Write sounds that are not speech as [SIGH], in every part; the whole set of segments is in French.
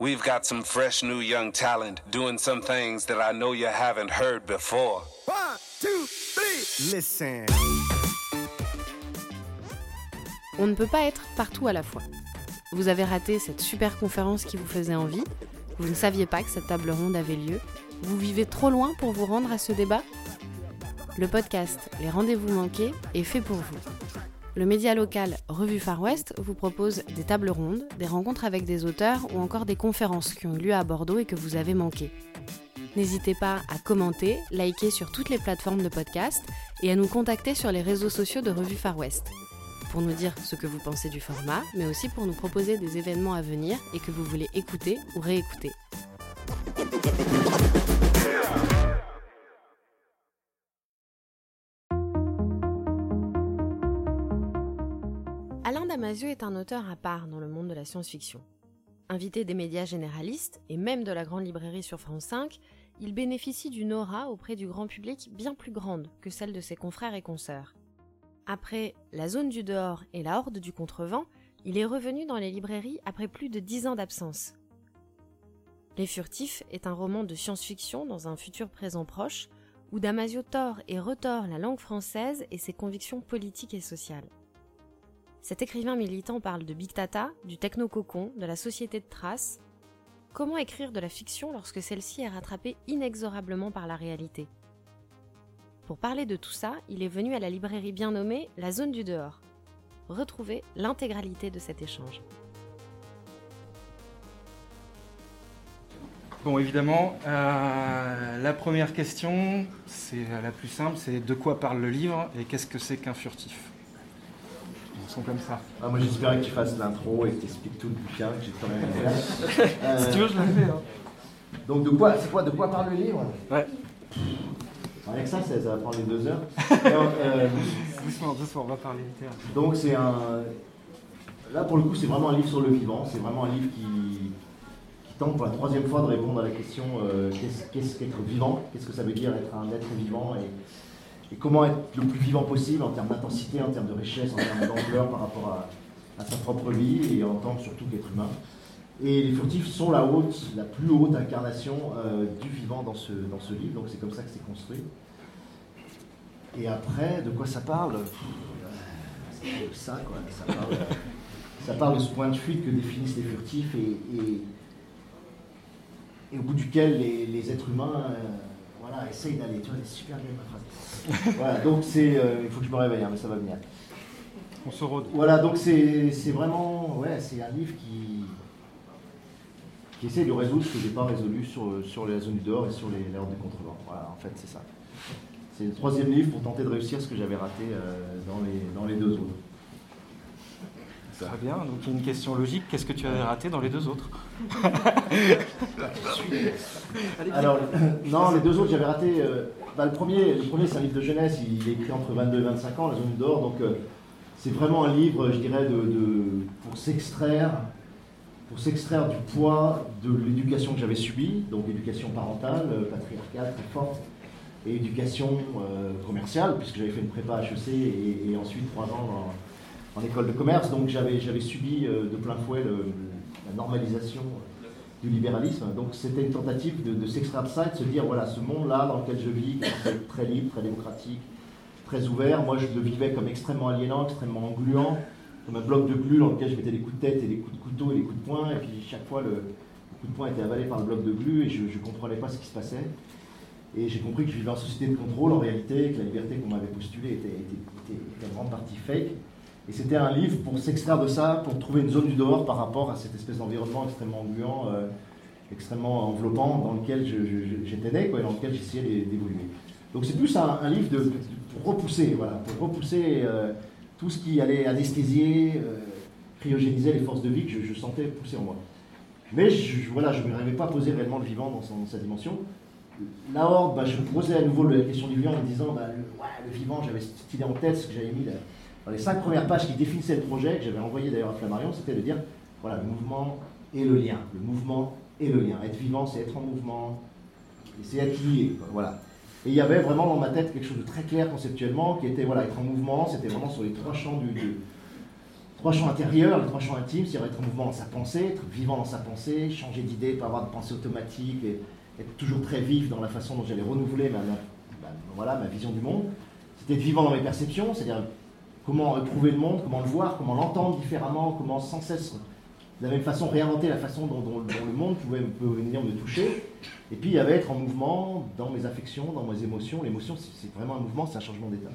We've got some fresh new young talent doing some things that I know you haven't heard before. One, two, three. Listen. On ne peut pas être partout à la fois. Vous avez raté cette super conférence qui vous faisait envie, vous ne saviez pas que cette table ronde avait lieu, vous vivez trop loin pour vous rendre à ce débat Le podcast Les rendez-vous manqués est fait pour vous. Le média local Revue Far West vous propose des tables rondes, des rencontres avec des auteurs ou encore des conférences qui ont eu lieu à Bordeaux et que vous avez manquées. N'hésitez pas à commenter, liker sur toutes les plateformes de podcast et à nous contacter sur les réseaux sociaux de Revue Far West pour nous dire ce que vous pensez du format, mais aussi pour nous proposer des événements à venir et que vous voulez écouter ou réécouter. Damasio est un auteur à part dans le monde de la science-fiction. Invité des médias généralistes et même de la grande librairie sur France 5, il bénéficie d'une aura auprès du grand public bien plus grande que celle de ses confrères et consoeurs. Après La zone du dehors et La horde du contrevent, il est revenu dans les librairies après plus de dix ans d'absence. Les Furtifs est un roman de science-fiction dans un futur présent proche, où Damasio tord et retord la langue française et ses convictions politiques et sociales. Cet écrivain militant parle de Big Tata, du techno-cocon, de la société de traces. Comment écrire de la fiction lorsque celle-ci est rattrapée inexorablement par la réalité? Pour parler de tout ça, il est venu à la librairie bien nommée La Zone du Dehors. Retrouvez l'intégralité de cet échange. Bon, évidemment, euh, la première question, c'est la plus simple, c'est de quoi parle le livre et qu'est-ce que c'est qu'un furtif? Comme ça. Ah, moi j'espérais que tu fasses l'intro et que tu expliques tout le bouquin, que j'ai quand même euh, si tu veux, je la fais. Hein. Donc de quoi, c'est quoi, de quoi parle le livre? Ouais. Avec ça, ça, va prendre les deux heures. [LAUGHS] euh, doucement, doucement, on va parler littéraire. Donc c'est un... Là pour le coup, c'est vraiment un livre sur le vivant. C'est vraiment un livre qui, qui tente pour la troisième fois de répondre à la question euh, qu'est-ce qu'être vivant? Qu'est-ce que ça veut dire être un être vivant? Et, et, comment être le plus vivant possible en termes d'intensité, en termes de richesse, en termes d'ampleur par rapport à, sa propre vie et en tant surtout qu'être humain. Et les furtifs sont la haute, la plus haute incarnation euh, du vivant dans ce, dans ce livre, donc c'est comme ça que c'est construit. Et après, de quoi ça parle? Ça, quoi. Ça parle, ça parle, de ce point de fuite que définissent les furtifs et, et, au bout duquel les, les êtres humains euh, voilà, essayent d'aller. Tu vois, c'est super bien ma phrase. voilà, donc c'est. Euh, il faut que je me réveille, hein, mais ça va venir. On se rôde. Voilà, donc c'est vraiment. Ouais, c'est un livre qui qui essaie de résoudre ce que je n'ai pas résolu sur, sur la zone du dehors et sur les, les des contrevents. Voilà, en fait, c'est ça. C'est le troisième livre pour tenter de réussir ce que j'avais raté euh, dans, les, dans les deux autres. Très bien, donc il y a une question logique, qu'est-ce que tu avais raté dans les deux autres? [LAUGHS] Alors, [COUGHS] non, les deux autres, j'avais raté. Euh, bah, le premier, le premier c'est un livre de jeunesse, il est écrit entre 22 et 25 ans, La zone dehors, donc euh, c'est vraiment un livre, je dirais, de, pour s'extraire pour s'extraire du poids de l'éducation que j'avais subie, donc éducation parentale, euh, patriarcale très forte, et éducation commerciale, puisque j'avais fait une prépa HEC et, ensuite trois ans en, école de commerce, donc j'avais subi de plein fouet la normalisation du libéralisme. Donc c'était une tentative de, s'extraire de ça et de se dire, voilà, ce monde-là dans lequel je vis, est très libre, très démocratique, très ouvert, moi je le vivais comme extrêmement aliénant, extrêmement engluant, comme un bloc de glu dans lequel je mettais des coups de tête et des coups de couteau et des coups de poing, et puis chaque fois le, coup de poing était avalé par le bloc de glu et je ne comprenais pas ce qui se passait. Et j'ai compris que je vivais en société de contrôle en réalité, que la liberté qu'on m'avait postulée était, était, en grande partie fake. Et c'était un livre pour s'extraire de ça, pour trouver une zone du dehors par rapport à cette espèce d'environnement extrêmement gluant, euh, extrêmement enveloppant dans lequel j'étais né, quoi, et dans lequel j'essayais d'évoluer. Donc c'est plus un, livre de, pour repousser, voilà, pour repousser euh, tout ce qui allait anesthésier, euh, cryogéniser les forces de vie que je, sentais pousser en moi. Mais je, voilà, je ne m'avais pas posé réellement le vivant dans, sa dimension. La Horde, bah, je posais à nouveau la question du vivant en me disant bah, le, vivant, j'avais cette idée en tête, ce que j'avais mis dans les cinq premières pages qui définissaient le projet, que j'avais envoyé d'ailleurs à Flammarion, c'était de dire voilà, le mouvement et le lien. Le mouvement et le lien. Être vivant, c'est être en mouvement, c'est être lié. Voilà. Et il y avait vraiment dans ma tête quelque chose de très clair conceptuellement, qui était voilà, être en mouvement, c'était vraiment sur les trois champs du, trois champs intérieurs, les trois champs intimes, c'est-à-dire être en mouvement dans sa pensée, être vivant dans sa pensée, changer d'idée, pas avoir de pensée automatique, et être toujours très vif dans la façon dont j'allais renouveler ma, voilà, ma vision du monde. C'était être vivant dans mes perceptions, c'est-à-dire comment éprouver le monde, comment le voir, comment l'entendre différemment, comment sans cesse, de la même façon, réinventer la façon dont, le monde pouvait, venir me toucher. Et puis il y avait être en mouvement dans mes affections, dans mes émotions. L'émotion, c'est vraiment un mouvement, c'est un changement d'état.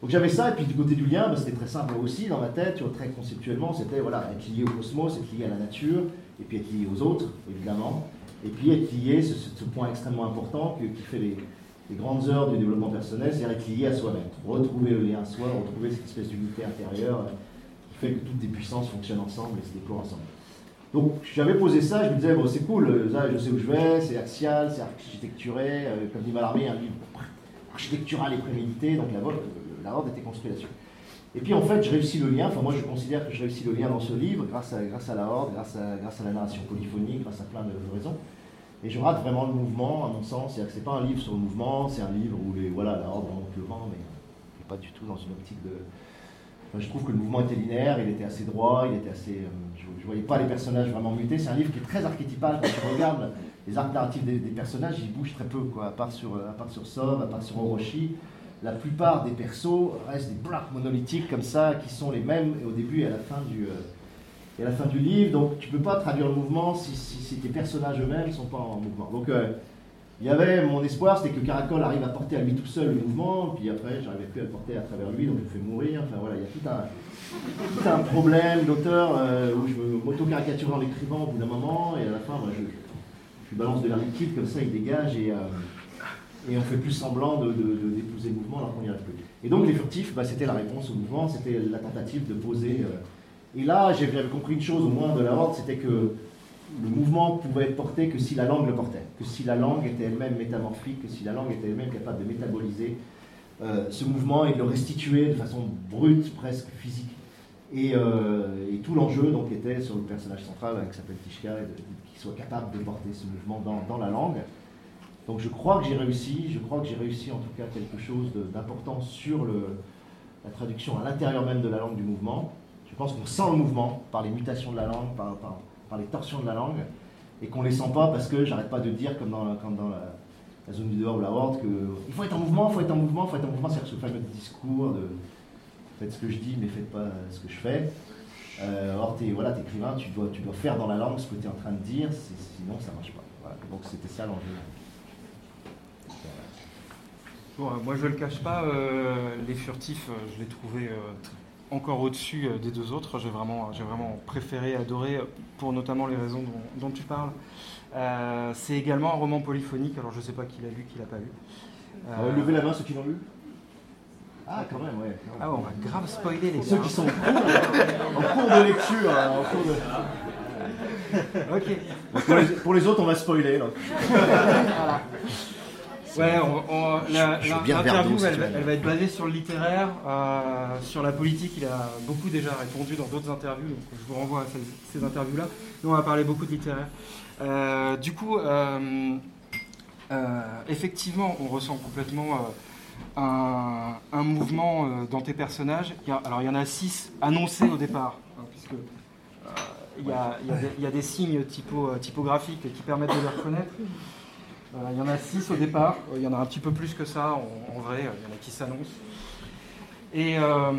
Donc j'avais ça, et puis du côté du lien, bah, c'était très simple aussi dans ma tête, très conceptuellement, c'était voilà, être lié au cosmos, être lié à la nature, et puis être lié aux autres, évidemment, et puis être lié, ce point extrêmement important qui fait les, grandes heures du développement personnel, c'est être lié à soi-même, retrouver le lien à soi, retrouver cette espèce d'unité intérieure euh, qui fait que toutes les puissances fonctionnent ensemble et se déploient ensemble. Donc j'avais posé ça, je me disais, bon, c'est cool, ça, je sais où je vais, c'est axial, c'est architecturé, euh, comme dit Mallarmé, un livre architectural et prémédité, donc la, la Horde était construite là-dessus. Et puis en fait, je réussis le lien, enfin moi je considère que je réussis le lien dans ce livre grâce à, grâce à la Horde, grâce à, grâce à la narration polyphonique, grâce à plein de, raisons. Et je rate vraiment le mouvement, à mon sens. C'est-à-dire que c'est pas un livre sur le mouvement, c'est un livre où les, voilà, la Horde le vent, mais pas du tout dans une optique de. je trouve que le mouvement était linéaire, il était assez droit, il était assez. Euh, je, ne voyais pas les personnages vraiment mutés. C'est un livre qui est très archétypal. Quand tu regardes les arcs narratifs des, personnages, ils bougent très peu, quoi, à part sur, à part sur Sov, à part sur Orochi la plupart des persos restent des blocs monolithiques comme ça, qui sont les mêmes au début et à la fin du, euh, et à la fin du livre. Donc tu peux pas traduire le mouvement si, si, tes personnages eux-mêmes ne sont pas en mouvement. Donc euh, il y avait mon espoir, c'était que Caracol arrive à porter à lui tout seul le mouvement, puis après j'arrivais plus à le porter à travers lui, donc je le fais mourir. Enfin voilà, il y a tout un, tout un problème d'auteur euh, où je m'auto-caricature en écrivant au bout d'un moment, et à la fin, moi, je, je, balance de l'air liquide, comme ça il dégage, et, et on fait plus semblant de, d'épouser le mouvement alors qu'on n'y arrive plus. Et donc les furtifs, bah, c'était la réponse au mouvement, c'était la tentative de poser. Euh. Et là, j'avais compris une chose au moins de la horde, c'était que le mouvement pouvait être porté que si la langue le portait, que si la langue était elle-même métamorphique, que si la langue était elle-même capable de métaboliser euh, ce mouvement et de le restituer de façon brute, presque physique. Et, euh, tout l'enjeu donc était sur le personnage central qui s'appelle Tishka, qu'il soit capable de porter ce mouvement dans la langue. Donc je crois que j'ai réussi, je crois que j'ai réussi en tout cas quelque chose d'important sur la traduction à l'intérieur même de la langue du mouvement. Je pense qu'on sent le mouvement par les mutations de la langue, par, les torsions de la langue, et qu'on ne les sent pas parce que j'arrête pas de dire, comme dans, la, zone du dehors ou la horde, qu'il faut être en mouvement, il faut être en mouvement, il faut être en mouvement, c'est ce fameux discours de faites ce que je dis mais faites pas ce que je fais. Euh, or, es, voilà, écrivain, tu dois, tu faire dans la langue ce que tu es en train de dire, sinon ça marche pas. Donc c'était ça l'enjeu. Euh, moi je ne le cache pas, euh, les furtifs, euh, je l'ai trouvé encore au-dessus des deux autres. J'ai vraiment, j'ai vraiment préféré, adoré, pour notamment les raisons dont, tu parles. c'est également un roman polyphonique, alors je ne sais pas qui l'a lu, qui l'a pas lu. levez la main ceux qui l'ont lu. Ah, quand même, ouais. Ah, on va grave spoiler les Ceux qui sont en cours, de lecture. Hein, en cours de... ok. Pour les, autres, on va spoiler. voilà. Ouais, l'interview, elle, va être basée sur le littéraire, euh, sur la politique. Il a beaucoup déjà répondu dans d'autres interviews, donc je vous renvoie à ces, interviews-là. Nous, on va parler beaucoup de littéraire. Euh, du coup, euh, effectivement, on ressent complètement un, mouvement dans tes personnages. alors, il y en a six annoncés au départ, hein, puisque il y, a, des signes typographiques qui permettent de les reconnaître. Euh, il y en a six au départ, il y en a un petit peu plus que ça en, vrai, il y en a qui s'annoncent. Et, euh,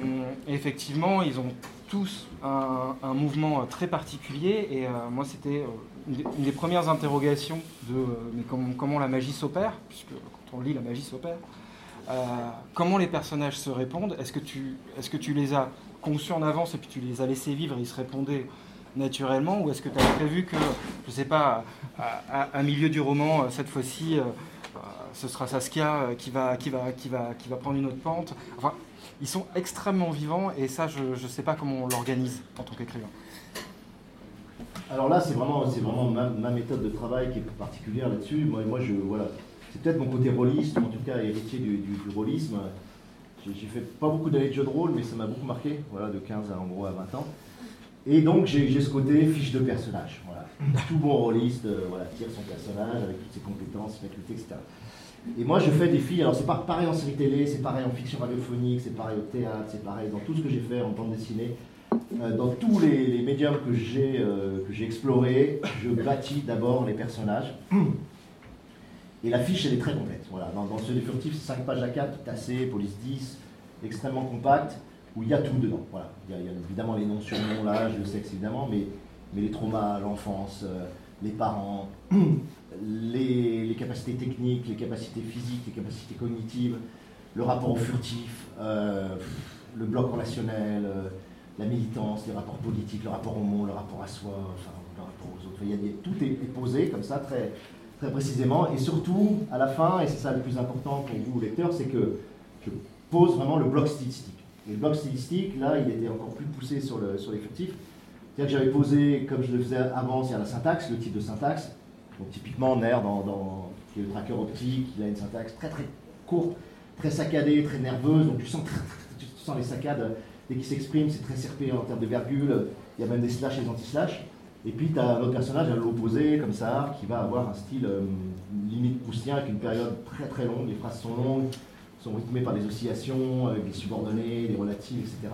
effectivement, ils ont tous un, mouvement très particulier. Et euh, moi, c'était une, des premières interrogations de comment, la magie s'opère, puisque quand on lit la magie s'opère, comment les personnages se répondent? Est-ce que, tu, est-ce que tu les as conçus en avance et puis tu les as laissés vivre et ils se répondaient naturellement ou est-ce que tu as prévu que, je ne sais pas, à, milieu du roman, euh, cette fois-ci, euh, euh, ce sera Saskia qui va, qui, va, qui, va, qui va prendre une autre pente? Enfin, ils sont extrêmement vivants et ça, je ne sais pas comment on l'organise en tant qu'écrivain. Alors là, c'est vraiment, c'est vraiment ma, méthode de travail qui est particulière là-dessus. Moi, moi je, voilà, c'est peut-être mon côté rôliste, en tout cas héritier du, du, du rôlisme. J'ai fait pas beaucoup d'années de jeux de rôle, mais ça m'a beaucoup marqué, voilà, de 15 à, en gros à 20 ans. Et donc j'ai ce côté fiche de personnage. Voilà. Tout bon rôliste euh, voilà, tire son personnage avec toutes ses compétences, facultés, etc. Et moi je fais des filles, alors c'est pareil en série télé, c'est pareil en fiction radiophonique, c'est pareil au théâtre, c'est pareil dans tout ce que j'ai fait en bande dessinée. euh, dans tous les, médiums que j'ai euh, explorés, je bâtis d'abord les personnages. Et la fiche, elle est très complète. Voilà. Dans, ce furtif, c'est 5 pages à 4, tassé, police 10, extrêmement compact, où il y a tout dedans. Voilà. Il, y a, évidemment les noms, surnoms, l'âge, le sexe, évidemment, mais, mais les traumas, l'enfance, euh, les parents, [CLEARS THROAT] les, capacités techniques, les capacités physiques, les capacités cognitives, le rapport au furtif, le bloc relationnel la militance, les rapports politiques, le rapport au monde, le rapport à soi, enfin, le rapport aux autres. Il y a tout est, posé comme ça très, très précisément. Et surtout, à la fin, et c'est ça le plus important pour vous, lecteurs, c'est que je pose vraiment le bloc stylistique. Le bloc stylistique, là, il était encore plus poussé sur, le, les. C'est-à-dire que j'avais posé, comme je le faisais avant, c'est-à-dire la syntaxe, le type de syntaxe. Donc typiquement, NER, dans, dans, qui est le tracker optique, il a une syntaxe très très courte, très saccadée, très nerveuse. Donc tu sens, [LAUGHS] les saccades dès qu'il s'exprime, c'est très serpé en termes de virgule, il y a même des slash et des anti-slash. Et puis tu as un autre personnage à l'opposé, comme ça, qui va avoir un style euh, limite poustien avec une période très très longue, les phrases sont longues, sont rythmées par des oscillations, avec des subordonnées, des relatives, etc.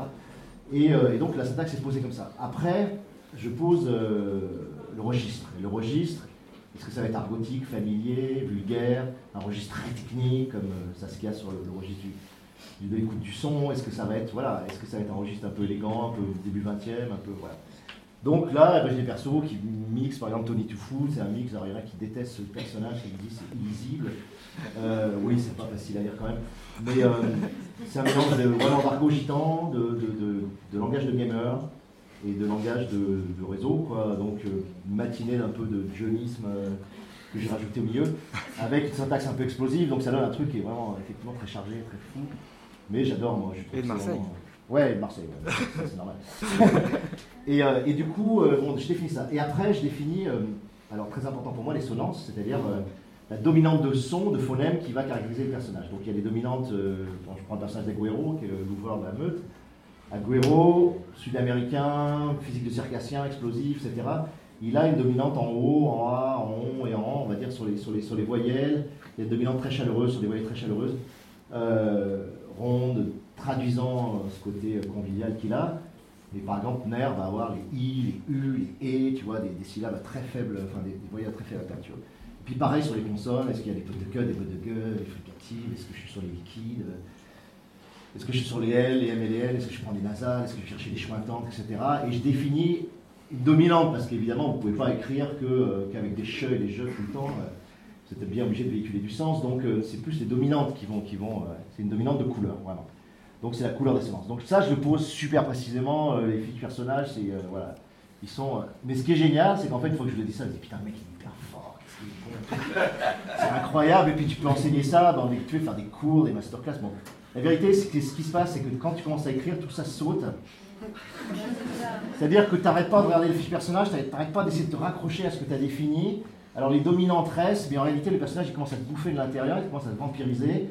Euh, et, donc la syntaxe est posée comme ça. Après, je pose euh, le registre. Et le registre, est-ce que ça va être argotique, familier, vulgaire, un registre très technique, comme ça se casse sur le, le registre du, de l'écoute du son, est-ce que ça va être voilà, est-ce que ça va être un registre un peu élégant, un peu début 20e, un peu voilà. Donc là, j'ai des persos qui mixent, par exemple Tony Toufou, c'est un mix, alors il y en a qui détestent ce personnage, qui dit c'est illisible. Euh, oui, c'est pas facile à lire quand même. Mais euh, c'est un mélange de, vraiment d'argot gitan, de, de, de, langage de gamer et de langage de, réseau. Quoi. Donc euh, matinée d'un peu de jeunisme que j'ai rajouté au milieu, avec une syntaxe un peu explosive. Donc ça donne un truc qui est vraiment effectivement très chargé, très fou. Mais j'adore, moi. Je et de Marseille Ouais, Marseille, c'est normal. [LAUGHS] et, euh, et, du coup, euh, bon, je définis ça. Et après, je définis, euh, alors très important pour moi, les sonnances, c'est-à-dire la dominante de son, de phonème qui va caractériser le personnage. Donc il y a les dominantes, je prends le personnage d'Aguero, qui est l'ouvreur de la meute. Aguero, sud-américain, physique de circassien, explosif, etc. Il a une dominante en haut, en A, en on et en on, on va dire sur les, sur les, sur les voyelles. Il y a une dominante très chaleureuse, sur des voyelles très chaleureuses ronde, traduisant euh, ce côté euh, convivial qu'il a. Et par exemple, Ner va avoir les i, les u, les e, tu vois, des, syllabes à très faibles, enfin des, voyelles à très faible aperture. Et puis pareil sur les consonnes, est-ce qu'il y a des potes de queue, des potes de gueule, des fricatives, est-ce que je suis sur les liquides, est-ce que je suis sur les L, les M et les L, est-ce que je prends des nasales, est-ce que je cherche des chointantes, etc. Et je définis une dominante, parce qu'évidemment, vous ne pouvez pas écrire euh, qu'avec des che et des je tout le temps vous êtes bien obligé de véhiculer du sens, donc euh, c'est plus les dominantes qui vont, qui vont euh, c'est une dominante de couleur, vraiment. Donc c'est la couleur d'ascendance. Donc ça, je le pose super précisément, euh, les fiches personnages, c'est, voilà, ils sont... mais ce qui est génial, c'est qu'en fait, une fois que je le dis ça, je me dis, putain, le mec, il est hyper fort, [LAUGHS] c'est incroyable, et puis tu peux enseigner ça dans des, tu veux faire des cours, des masterclass, bon. La vérité, que ce qui se passe, c'est que quand tu commences à écrire, tout ça saute. C'est-à-dire que tu n'arrêtes pas de regarder les fiches personnages, tu n'arrêtes pas d'essayer de te raccrocher à ce que tu as défini, alors les dominantes restent, mais en réalité le personnage il commence à se bouffer de l'intérieur, il commence à se vampiriser.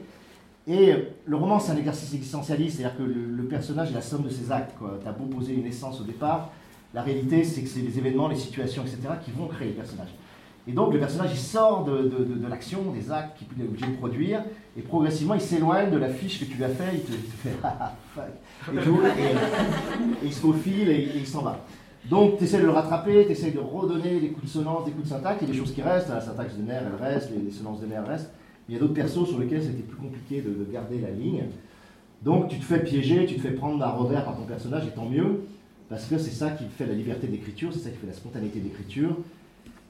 Et le roman c'est un exercice existentialiste, c'est-à-dire que le, personnage est la somme de ses actes. Tu as beau poser une essence au départ, la réalité c'est que c'est les événements, les situations, etc. qui vont créer le personnage. Et donc le personnage il sort de, l'action, des actes qu'il est obligé de produire, et progressivement il s'éloigne de la fiche que tu lui as fait, il te, fait [LAUGHS] ah, ah fuck, et, et, il se faufile et il s'en va. Donc, tu essaies de le rattraper, tu essaies de redonner des coups de sonnance, des coups de syntaxe, a des choses qui restent, la syntaxe de nerfs, elle reste, les, sonnances de nerfs restent. Il y a d'autres persos sur lesquels c'était plus compliqué de, garder la ligne. Donc, tu te fais piéger, tu te fais prendre un revers par ton personnage, et tant mieux, parce que c'est ça qui fait la liberté d'écriture, c'est ça qui fait la spontanéité d'écriture.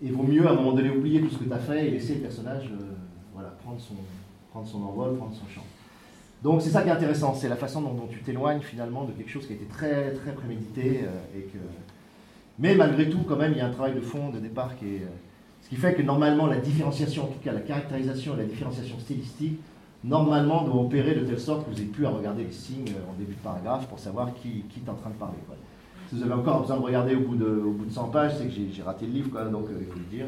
Il vaut mieux à un moment donné oublier tout ce que tu as fait et laisser le personnage euh, voilà, prendre, son, prendre son envol, prendre son champ. Donc c'est ça qui est intéressant, c'est la façon dont, tu t'éloignes finalement de quelque chose qui a été très très prémédité euh, et que mais malgré tout, quand même, il y a un travail de fond de départ qui est. Euh, ce qui fait que normalement, la différenciation, en tout cas la caractérisation et la différenciation stylistique, normalement doit opérer de telle sorte que vous n'ayez plus à regarder les signes euh, en début de paragraphe pour savoir qui, est en train de parler. Si vous avez encore besoin de regarder au bout de, au bout de 100 pages, c'est que j'ai raté le livre, quoi, donc euh, il faut le dire.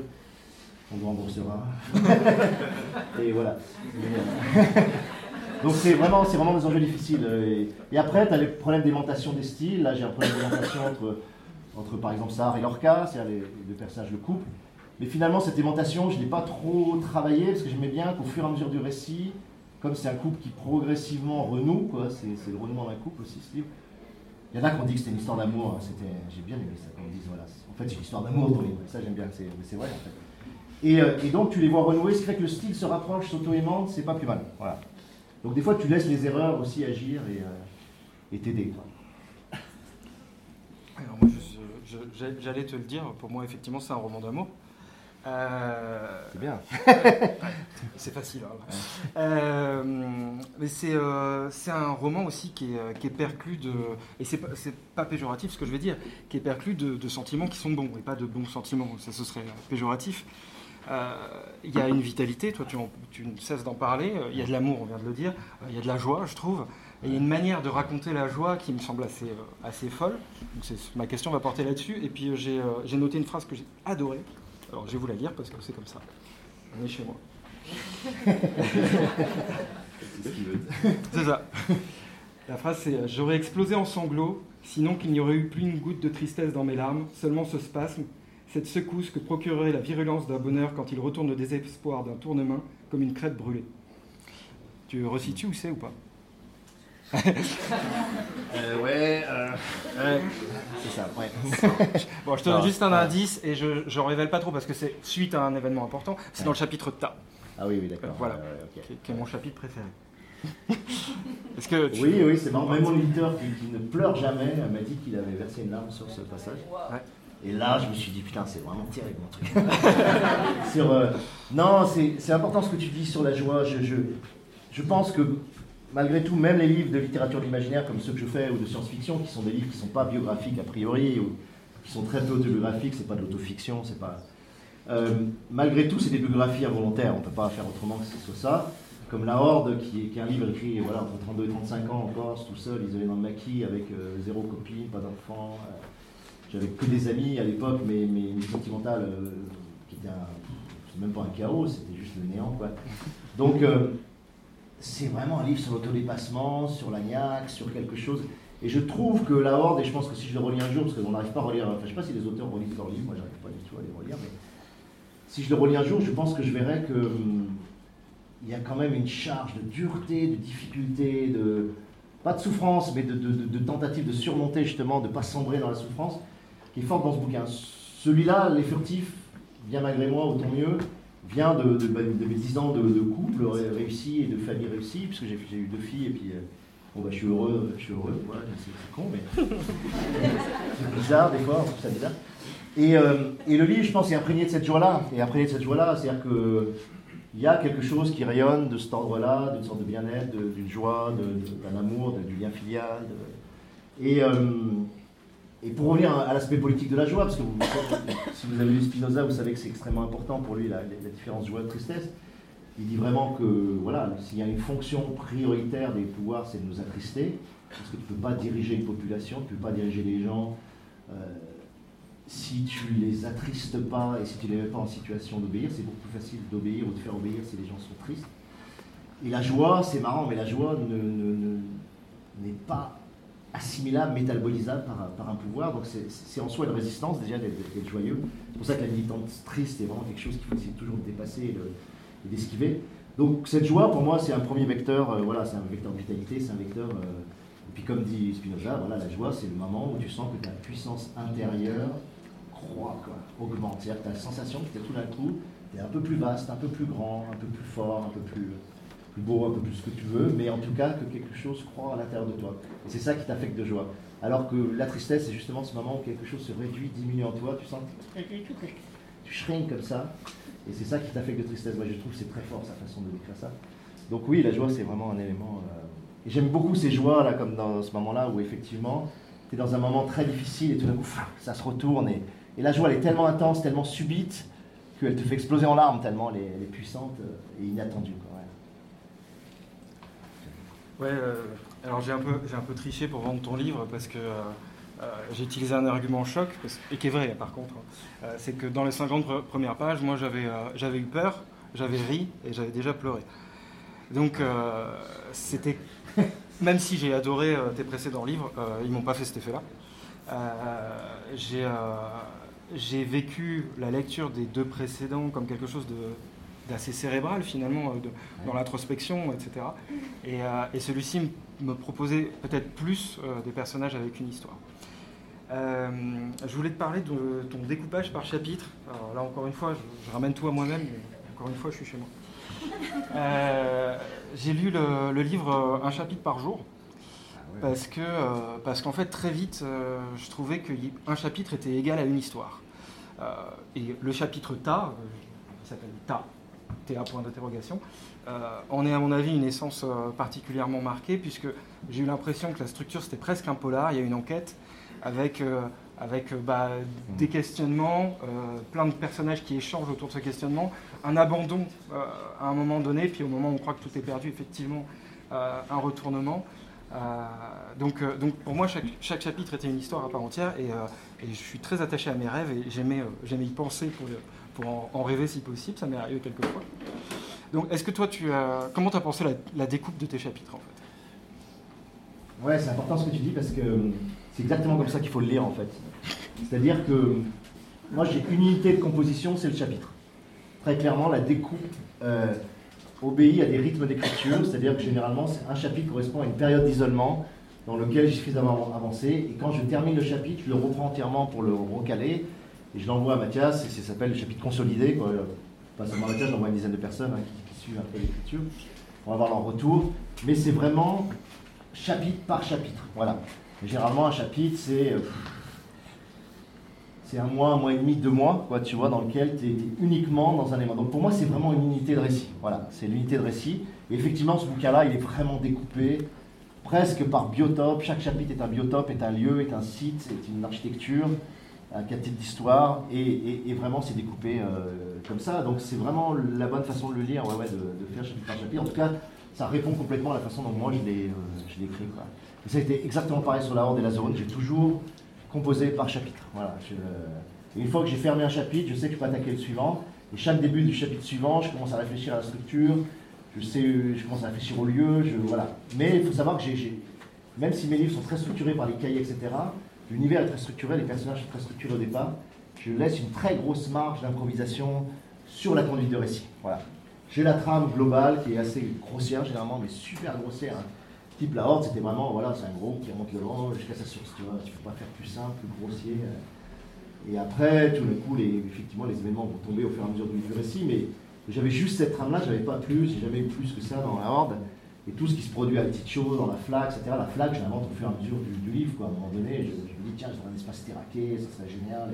On vous remboursera. [LAUGHS] et voilà. donc c'est vraiment, vraiment des enjeux difficiles. Et, après, tu as les problèmes d'aimantation des styles. Là, j'ai un problème d'aimantation entre entre par exemple Sahar et Lorca, c'est-à-dire les, deux personnages, le couple. Mais finalement, cette aimantation, je ne l'ai pas trop travaillé parce que j'aimais bien qu'au fur et à mesure du récit, comme c'est un couple qui progressivement renoue, quoi, c'est, le renouement d'un couple aussi ce livre, Il y en a qui ont dit que c'était une histoire d'amour. hein, c'était- J'ai bien aimé ça. Quand on voilà, en fait, c'est une histoire d'amour ton livre. Ça, j'aime bien. C'est c'est vrai, en fait. Et, euh, et donc, tu les vois renouer, ce qui fait que le style se rapproche, s'auto-aimante, c'est pas plus mal. Voilà. Donc, des fois, tu laisses les erreurs aussi agir et euh, t'aider. Alors moi, j'allais te le dire, pour moi, effectivement, c'est un roman d'amour. Euh, C'est bien. [LAUGHS] c'est facile. hein. Euh, mais c'est euh, c'est un roman aussi qui est, qui est perclus de. Et c'est pas, pas péjoratif ce que je vais dire, qui est perclus de, de sentiments qui sont bons et pas de bons sentiments. Ça, ce serait péjoratif. Il y a une vitalité, toi tu, en- tu ne cesses d'en parler. Il y a de l'amour, on vient de le dire. Il y a de la joie, je trouve. Et il y a une manière de raconter la joie qui me semble assez, euh, assez folle. Donc ma question va porter là-dessus. Et puis euh, j'ai euh, j'ai noté une phrase que j'ai adorée. Alors je vais vous la lire parce que c'est comme ça. On est chez moi. [LAUGHS] C'est ça. La phrase c'est euh, J'aurais explosé en sanglots, sinon qu'il n'y aurait eu plus une goutte de tristesse dans mes larmes, seulement ce spasme, cette secousse que procurerait la virulence d'un bonheur quand il retourne au désespoir d'un tournement comme une crête brûlée. Tu resitues où c'est ou pas? Euh, ouais, c'est ça. Ouais. [LAUGHS] Bon, je te donne juste un ah. indice et je ne révèle pas trop parce que c'est suite à un événement important. C'est dans le chapitre de Ta, Ah oui, oui, d'accord. Voilà. Ouais, ouais, ok. qui est, qui est mon chapitre préféré. [LAUGHS] Est-ce que tu- Oui, oui, c'est marrant. Même mon éditeur qui, qui ne pleure jamais m'a dit qu'il avait versé une larme sur ce passage. Ouais. Et là, je me suis dit, putain, c'est vraiment terrible mon truc. [LAUGHS] sur, euh, non, c'est c'est important ce que tu dis sur la joie. Je, je, je pense que malgré tout, même les livres de littérature de comme ceux que je fais ou de science-fiction, qui sont des livres qui ne sont pas biographiques a priori, ou qui sont très peu autobiographiques, c'est pas de l'autofiction, c'est pas. Euh, malgré tout, c'est des biographies involontaires, on ne peut pas faire autrement que ce soit ça. Comme La Horde, qui est, un livre écrit voilà, entre 32 et 35 ans en Corse, tout seul, isolé dans le maquis, avec euh, zéro copine, pas d'enfant. euh, J'avais que des amis à l'époque, mais, mais, sentimentales, euh, qui étaient un- même pas un chaos, c'était juste le néant. Quoi. Donc, c'est vraiment un livre sur l'autodépassement, sur la niaque, sur quelque chose. Et je trouve que La Horde, et je pense que si je le relis un jour, parce qu'on n'arrive pas à relire, enfin je sais pas si les auteurs relisent leurs livres, moi j'arrive pas du tout à les relire, mais si je le relis un jour, je pense que je verrai que hum, il y a quand même une charge de dureté, de difficulté, de pas de souffrance, mais de, de, de- de tentative de surmonter justement, de ne pas sombrer dans la souffrance, qui est forte dans ce bouquin. Celui-là, Les Furtifs, bien malgré moi, autant mieux, vient de, de, bah, de mes 10 ans de, de couple ré- réussi et de famille réussie, puisque j'ai j'ai eu deux filles et puis euh, bon, bah, je suis heureux, je suis heureux, voilà, c'est c'est con, mais [LAUGHS] c'est bizarre des fois, on trouve ça bizarre. Et, euh, et le livre, je pense, est imprégné de cette joie-là. Et imprégné de cette joie-là, c'est-à-dire que il y a quelque chose qui rayonne de cet ordre-là, d'une sorte de bien-être, de- d'une joie, de- de- d'un amour, du lien filial. Et, euh, et pour revenir à, l'aspect politique de la joie, parce que si vous avez lu Spinoza, vous savez que c'est extrêmement important pour lui la, différence joie-tristesse. Il dit vraiment que voilà, s'il y a une fonction prioritaire des pouvoirs, c'est de nous attrister, parce que tu ne peux pas diriger une population, tu ne peux pas diriger les gens. euh, si tu les attristes pas et si tu les mets pas en situation d'obéir, c'est beaucoup plus facile d'obéir ou de faire obéir si les gens sont tristes. Et la joie, c'est marrant, mais la joie ne- ne- ne- n'est pas assimilable, métabolisable par, un pouvoir. Donc c'est- en soi une résistance déjà d'être joyeux. C'est pour ça que la militante triste est vraiment quelque chose qu'il faut essayer toujours de dépasser et de- et d'esquiver. Donc cette joie, pour moi, c'est un premier vecteur. euh, voilà, c'est un vecteur de vitalité, c'est un vecteur. euh, et puis comme dit Spinoza, voilà, la joie, c'est le moment où tu sens que ta puissance intérieure croît, quoi, augmente. C'est-à-dire que tu as la sensation que tout d'un coup, tu es un peu plus vaste, un peu plus grand, un peu plus fort, un peu plus, plus beau, un peu plus ce que tu veux, mais en tout cas que quelque chose croît à l'intérieur de toi. Et c'est ça qui t'affecte de joie. Alors que la tristesse, c'est justement ce moment où quelque chose se réduit, diminue en toi, tu sens que tu shrink comme ça, et c'est ça qui t'affecte de tristesse. Moi, je trouve que c'est très fort sa façon de décrire ça. Donc oui, la joie, c'est vraiment un élément. euh, j'aime beaucoup ces joies là, comme dans ce moment-là où effectivement, tu es dans un moment très difficile et tout d'un coup, ça se retourne et, et la joie, elle est tellement intense, tellement subite qu'elle te fait exploser en larmes tellement elle est, puissante euh, et inattendue. Ouais. Euh, alors j'ai un, peu, j'ai un peu triché pour vendre ton livre parce que euh, euh, j'ai utilisé un argument choc, parce- et qui est vrai par contre. Euh, c'est que dans les 50 pre- premières pages, moi j'avais, j'avais eu peur, j'avais ri et j'avais déjà pleuré. Donc c'était. Même si j'ai adoré tes précédents livres, ils m'ont pas fait cet effet-là. J'ai, j'ai vécu la lecture des deux précédents comme quelque chose de d'assez cérébral finalement dans l'introspection, etc. Et, et celui-ci me proposait peut-être plus des personnages avec une histoire. je voulais te parler de ton découpage par chapitre. Alors là, encore une fois, je, ramène tout à moi-même, mais encore une fois, je suis chez moi. J'ai lu le, livre Un chapitre par jour parce que euh, parce qu'en fait très vite euh, je trouvais qu'un chapitre était égal à une histoire. Euh, et le chapitre Ta, qui s'appelle Ta, TA point d'interrogation, en est à mon avis une essence particulièrement marquée puisque j'ai eu l'impression que la structure c'était presque un polar, il y a une enquête avec avec bah, des questionnements, plein de personnages qui échangent autour de ce questionnement, un abandon à un moment donné, puis au moment où on croit que tout est perdu, effectivement, un retournement. Euh, donc, euh, donc pour moi, chaque, chaque, chapitre était une histoire à part entière et, euh, je suis très attaché à mes rêves et j'aimais, y penser pour, pour en, rêver si possible. Ça m'est arrivé quelques fois. Donc, est-ce que toi, tu as, comment tu as pensé la, découpe de tes chapitres en fait? Ouais, c'est important ce que tu dis parce que c'est exactement comme ça qu'il faut le lire en fait. C'est-à-dire que moi, j'ai une unité de composition, c'est le chapitre. Très clairement, la découpe obéit à des rythmes d'écriture, c'est-à-dire que généralement un chapitre correspond à une période d'isolement dans lequel j'ai suffisamment avancé, et quand je termine le chapitre, je le reprends entièrement pour le recaler, et je l'envoie à Mathias, et ça s'appelle le chapitre consolidé. Pas seulement Mathias, j'envoie une dizaine de personnes hein, qui, suivent un peu l'écriture, pour avoir leur retour, mais c'est vraiment chapitre par chapitre, voilà. généralement un chapitre c'est... Euh, c'est un mois, un mois et demi, deux mois, quoi, tu vois, dans lequel tu es, uniquement dans un élément. Donc pour moi, c'est vraiment une unité de récit. Voilà, c'est l'unité de récit. Et effectivement, ce bouquin-là, il est vraiment découpé presque par biotope. Chaque chapitre est un biotope, est un lieu, est un site, est une architecture, un type d'histoire. Et, vraiment, c'est découpé euh, comme ça. Donc c'est vraiment la bonne façon de le lire, ouais, de, faire chapitre par chapitre. En tout cas, ça répond complètement à la façon dont moi je l'ai euh, écrit. Et ça a été exactement pareil sur la Horde et la Zone. J'ai toujours composé par chapitre. Voilà, une fois que j'ai fermé un chapitre, je sais que je peux attaquer le suivant. Et chaque début du chapitre suivant, je commence à réfléchir à la structure, je, sais, je commence à réfléchir au lieu, je, voilà. Mais il faut savoir que j'ai, même si mes livres sont très structurés par les cahiers, etc., l'univers est très structuré, les personnages sont très structurés au départ, je laisse une très grosse marge d'improvisation sur la conduite de récit. Voilà. J'ai la trame globale qui est assez grossière généralement, mais super grossière. Hein. Type la Horde, c'était vraiment, voilà, c'est un gros qui remonte le long jusqu'à sa source, tu vois, tu peux pas faire plus simple, plus grossier. Euh. Et après, tout d'un coup, effectivement, les événements vont tomber au fur et à mesure du, récit, mais j'avais juste cette trame-là, j'avais pas plus, j'ai jamais eu plus que ça dans la Horde. Et tout ce qui se produit à la petite chose, dans la flaque, etc. La flaque, je l'invente au fur et à mesure du, livre, quoi. À un moment donné, je, me dis, tiens, j'ai un espace terraqué, ça serait génial.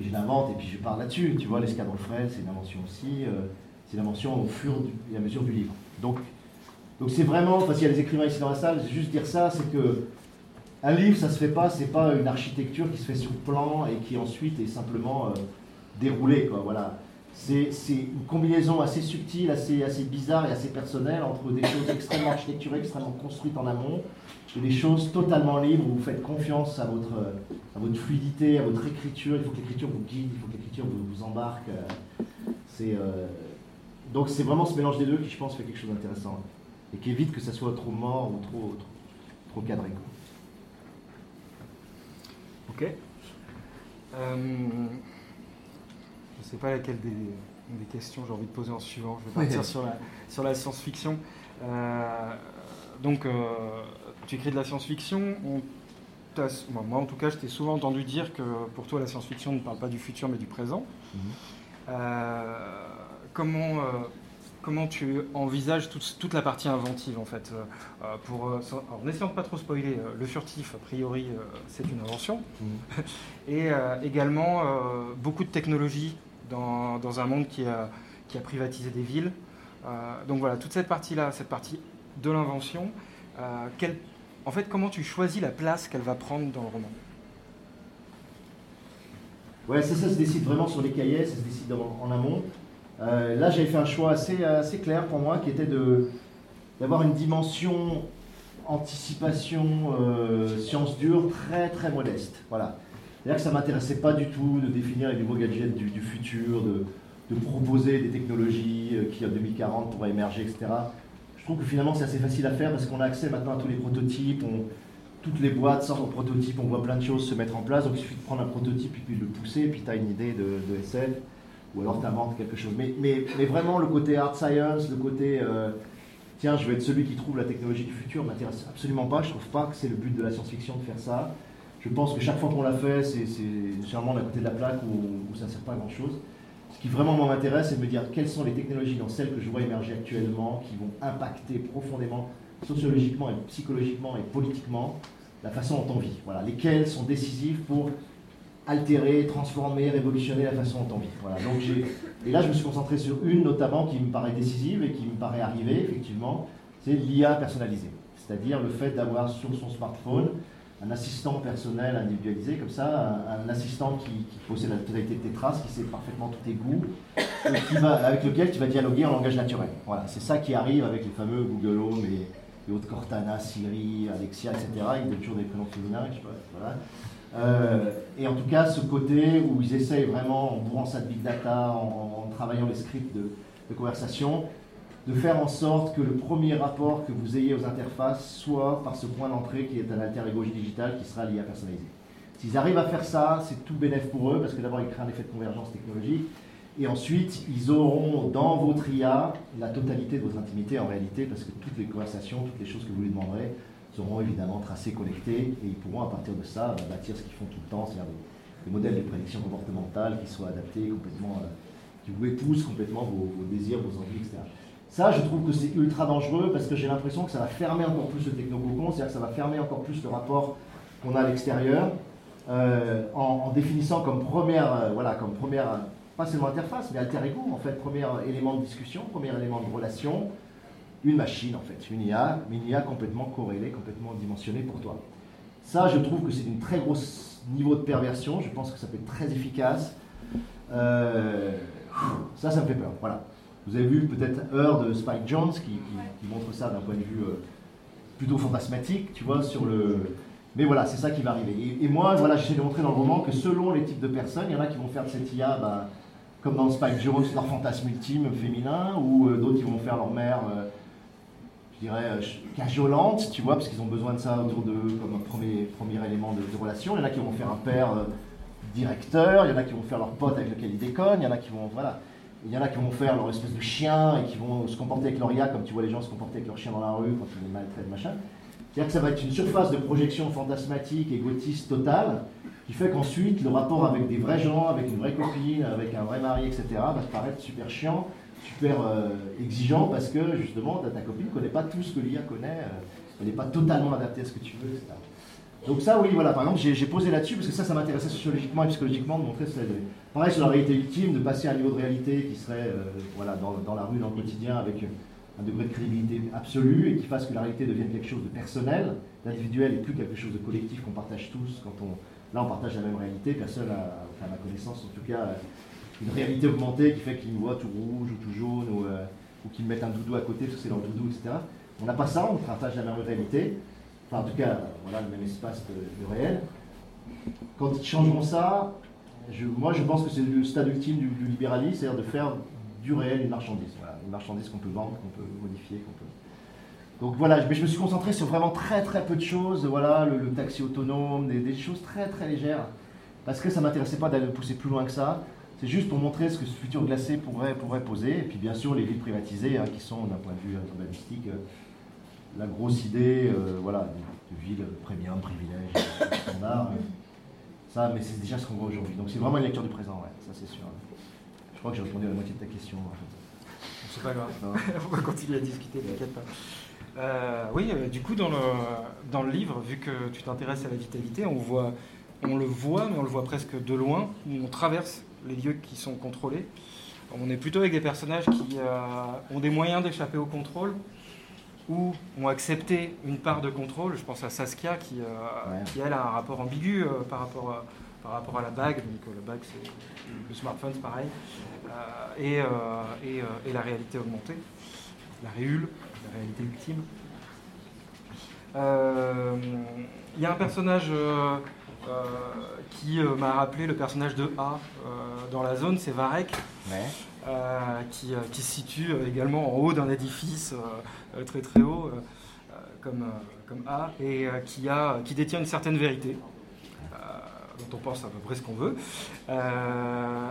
Je l'invente, et puis je parle là-dessus. Tu vois, l'escadron frêle, c'est une invention aussi. Euh, c'est une invention au fur et à mesure du livre. Donc, donc c'est vraiment, enfin s'il y a des écrivains ici dans la salle, juste dire ça, c'est que un livre, ça se fait pas, c'est pas une architecture qui se fait sur plan et qui ensuite est simplement euh, déroulée. Voilà. C'est une combinaison assez subtile, assez, bizarre et assez personnelle entre des choses extrêmement architecturées, extrêmement construites en amont, et des choses totalement libres où vous faites confiance à votre, fluidité, à votre écriture. Il faut que l'écriture vous guide, il faut que l'écriture vous, embarque. Euh, donc c'est vraiment ce mélange des deux qui, je pense, fait quelque chose d'intéressant et qui évite que ça soit trop mort ou trop, cadré. Ok. Euh, sais pas laquelle des, des questions j'ai envie de poser en suivant. Je vais partir sur la, sur la science-fiction. Euh, donc, euh, tu écris de la science-fiction. moi, en tout cas, je t'ai souvent entendu dire que pour toi, la science-fiction ne parle pas du futur, mais du présent. Mhm. comment comment tu envisages toute, la partie inventive en fait euh, euh, pour, euh, En essayant de pas trop spoiler, le furtif, a priori, c'est une invention. Mhm. [LAUGHS] Et également beaucoup de technologie dans, un monde qui a, qui a, privatisé des villes. donc voilà, toute cette partie-là, cette partie de l'invention, en fait, comment tu choisis la place qu'elle va prendre dans le roman Ouais, ça, ça se décide vraiment sur les cahiers, ça se décide en amont. Euh, là, j'avais fait un choix assez, assez clair pour moi, qui était d'avoir une dimension anticipation, euh, science dure très très modeste. Voilà. C'est-à-dire que ça ne m'intéressait pas du tout de définir les nouveaux gadgets du, futur, de, proposer des technologies euh, qui en 2040 pourraient émerger, etc. Je trouve que finalement c'est assez facile à faire parce qu'on a accès maintenant à tous les prototypes, toutes les boîtes sortent en prototype, on voit plein de choses se mettre en place, donc il suffit de prendre un prototype et puis de le pousser, et puis tu as une idée de, de SF ou alors tu inventes quelque chose. Mais, vraiment, le côté hard science, le côté tiens, je vais être celui qui trouve la technologie du futur, m'intéresse absolument pas. Je trouve pas que c'est le but de la science-fiction de faire ça. Je pense que chaque fois qu'on l'a fait, c'est généralement d'un côté de la plaque où, ça ne sert pas à grand chose. Ce qui vraiment m'intéresse, c'est de me dire quelles sont les technologies dans celles que je vois émerger actuellement qui vont impacter profondément, sociologiquement et psychologiquement et politiquement, la façon dont on vit. Voilà, lesquelles sont décisives pour altérer, transformer, révolutionner la façon dont on vit. Voilà, donc et là, je me suis concentré sur une notamment qui me paraît décisive et qui me paraît arriver, effectivement, c'est l'IA personnalisée. C'est-à-dire le fait d'avoir sur son smartphone un assistant personnel individualisé, comme ça, un, assistant qui, possède la totalité de tes traces, qui sait parfaitement tous tes goûts, avec lequel tu vas dialoguer en langage naturel. Voilà, c'est ça qui arrive avec les fameux Google Home et, autres Cortana, Siri, Alexia, etc. Ils donnent toujours des prénoms féminins, sais pas, voilà. Euh, et en tout cas, ce côté où ils essayent vraiment, en bourrant ça de big data, en, travaillant les scripts de, conversation, de faire en sorte que le premier rapport que vous ayez aux interfaces soit par ce point d'entrée qui est un alter ego digital qui sera lié à personnaliser. S'ils arrivent à faire ça, c'est tout bénéf pour eux, parce que d'abord, ils créent un effet de convergence technologique, et ensuite, ils auront dans votre IA la totalité de votre intimité en réalité, parce que toutes les conversations, toutes les choses que vous lui demanderez, seront évidemment tracés, connectés, et ils pourront à partir de ça bâtir ce qu'ils font tout le temps, c'est-à-dire des, modèles de prédiction comportementale qui soient adaptés complètement, euh, qui vous épousent complètement vos, désirs, vos envies, etc. Ça, je trouve que c'est ultra dangereux parce que j'ai l'impression que ça va fermer encore plus le technococon, c'est-à-dire que ça va fermer encore plus le rapport qu'on a à l'extérieur, euh, en, définissant comme première, euh, voilà, comme première, pas seulement interface, mais alter ego, en fait, premier élément de discussion, premier élément de relation, une machine en fait, une IA, mais une IA complètement corrélée, complètement dimensionnée pour toi. Ça, je trouve que c'est un très gros niveau de perversion, je pense que ça peut être très efficace. Euh, ça, ça me fait peur. Voilà. Vous avez vu peut-être Heure de Spike Jones qui, montre ça d'un point de vue euh, plutôt fantasmatique, tu vois, sur le. Mais voilà, c'est ça qui va arriver. Et, moi, voilà, j'essaie de montrer dans le roman que selon les types de personnes, il y en a qui vont faire de cette IA, bah, comme dans Spike Jones, leur fantasme ultime féminin, ou euh, d'autres qui vont faire leur mère dirais, euh, cajolante, tu vois, parce qu'ils ont besoin de ça autour de comme un premier, premier élément de, relation. Il y en a qui vont faire un père directeur, il y en a qui vont faire leur pote avec lequel ils déconnent, il y en a qui vont, voilà. Il y en a qui vont faire leur espèce de chien et qui vont se comporter avec leur IA comme tu vois les gens se comporter avec leur chien dans la rue quand ils les maltraitent, machin. C'est-à-dire que ça va être une surface de projection fantasmatique, égotiste totale, qui fait qu'ensuite le rapport avec des vrais gens, avec une vraie copine, avec un vrai mari, etc., va se paraître super chiant super euh, exigeant parce que justement ta copine ne connaît pas tout ce que l'IA connaît, euh, elle n'est pas totalement adaptée à ce que tu veux, etc. Donc ça, oui, voilà, par exemple, j'ai posé là-dessus parce que ça, ça m'intéressait sociologiquement et psychologiquement de montrer ça. Pareil sur la réalité ultime, de passer à un niveau de réalité qui serait euh, voilà, dans, dans, la rue, dans le quotidien, avec un degré de crédibilité absolu et qui fasse que la réalité devienne quelque chose de personnel, d'individuel et plus quelque chose de collectif qu'on partage tous. Quand on, là, on partage la même réalité, personne, a, enfin, à ma connaissance en tout cas, une réalité augmentée qui fait qu'ils me voient tout rouge ou tout jaune ou, euh, ou qu'ils me un doudou à côté parce que c'est leur doudou, etc. On n'a pas ça, on partage la même réalité. Enfin, en tout cas, voilà, le même espace de, réel. Quand ils changeront ça, moi je pense que c'est le stade ultime du, libéralisme, c'est-à-dire de faire du réel une marchandise. Une marchandise qu'on peut vendre, qu'on peut modifier, qu'on peut. Donc voilà, je, je, me suis concentré sur vraiment très très peu de choses. Voilà, le, taxi autonome, des, choses très très légères, parce que ça m'intéressait pas d'aller pousser plus loin que ça. C'est juste pour montrer ce que ce futur glacé pourrait, pourrait poser. Et puis bien sûr les villes privatisées, hein, qui sont d'un point de vue urbanistique, euh, la grosse idée euh, voilà, de, villes premium, privilèges, standard. Ça, mais c'est déjà ce qu'on voit aujourd'hui. Donc c'est vraiment une lecture du présent, ouais, ça c'est sûr. Je crois que j'ai répondu à la moitié de ta question. C'est pas grave. [LAUGHS] On va continuer à discuter, t'inquiète pas. Euh, oui, du coup, dans le, dans le livre, vu que tu t'intéresses à la vitalité, on, voit, on le voit, mais on le voit presque de loin. On traverse les lieux qui sont contrôlés. On est plutôt avec des personnages qui euh, ont des moyens d'échapper au contrôle ou ont accepté une part de contrôle. Je pense à Saskia qui, euh, qui elle, a un rapport ambigu euh, par, rapport à, par rapport à la bague. Donc la bague, c'est le smartphone, c'est pareil. Et, et, et, la réalité augmentée, la réule, la réalité ultime. Il y a un personnage euh, qui euh, m'a rappelé le personnage de A euh, dans la zone, c'est Varek. qui, qui, se situe également en haut d'un édifice très très haut, comme, comme A, et qui, a, qui détient une certaine vérité. dont on pense à peu près ce qu'on veut.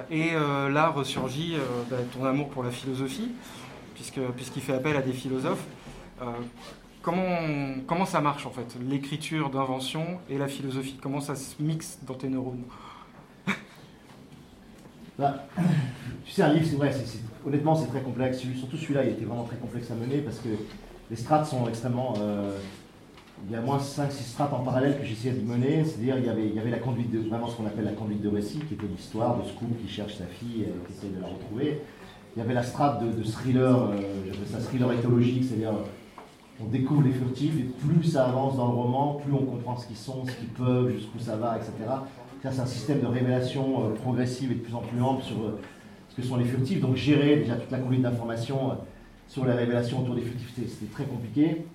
et là ressurgit bah, ton amour pour la philosophie, puisqu'il fait appel à des philosophes. Comment, comment ça marche en fait, l'écriture d'invention et la philosophie? Comment ça se mixe dans tes neurones? [LAUGHS] Bah, Tu sais, un livre, c'est vrai, honnêtement, c'est très complexe. Surtout celui-là, il était vraiment très complexe à mener parce que les strates sont extrêmement. Euh, il y a moins 5-6 strates en parallèle que j'essayais de mener. C'est-à-dire, il y avait, il y avait la conduite de. vraiment ce qu'on appelle la conduite de récit, qui était l'histoire de Scoop qui cherche sa fille et qui essaie de la retrouver. Il y avait la strate de, thriller, euh, j'appelle ça thriller éthologique, c'est-à-dire on découvre les furtifs et plus ça avance dans le roman, plus on comprend ce qu'ils sont, ce qu'ils peuvent, jusqu'où ça va, etc. C'est un système de révélation euh, progressive et de plus en plus ample sur euh, ce que sont les furtifs. Donc gérer déjà toute la conduite d'information euh, sur les révélations autour des furtifs, c'était très compliqué.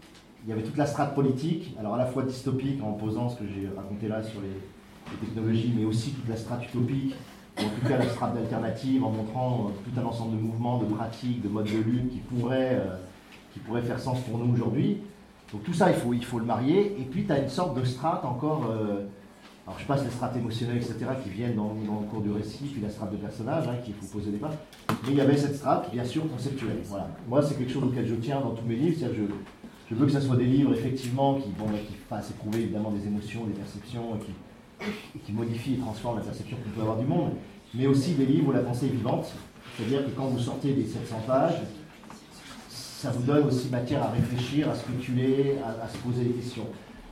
Il y avait toute la strate politique, alors à la fois dystopique en posant ce que j'ai raconté là sur les, technologies, mais aussi toute la strate utopique, en tout cas la strate d'alternative, en montrant tout un ensemble de mouvements, de pratiques, de modes de lutte qui pourraient qui pourrait faire sens pour nous aujourd'hui. Donc tout ça, il faut, il faut le marier. Et puis tu as une sorte de strate encore, euh, alors je passe les strates émotionnelles, etc., qui viennent dans, le cours du récit, puis la strate de personnage, hein, qu'il faut poser des bases. Mais il y avait cette strate, bien sûr, conceptuelle. Voilà. Moi, c'est quelque chose auquel je tiens dans tous mes livres. Je, je veux que ce soit des livres, effectivement, qui, bon, qui fassent éprouver évidemment des émotions, des perceptions, et qui, qui modifient et transforment la perception qu'on peut avoir du monde, mais aussi des livres où la pensée est vivante. C'est-à-dire que quand vous sortez des 700 pages, ça vous donne aussi matière à réfléchir, à spéculer, à, se poser des questions.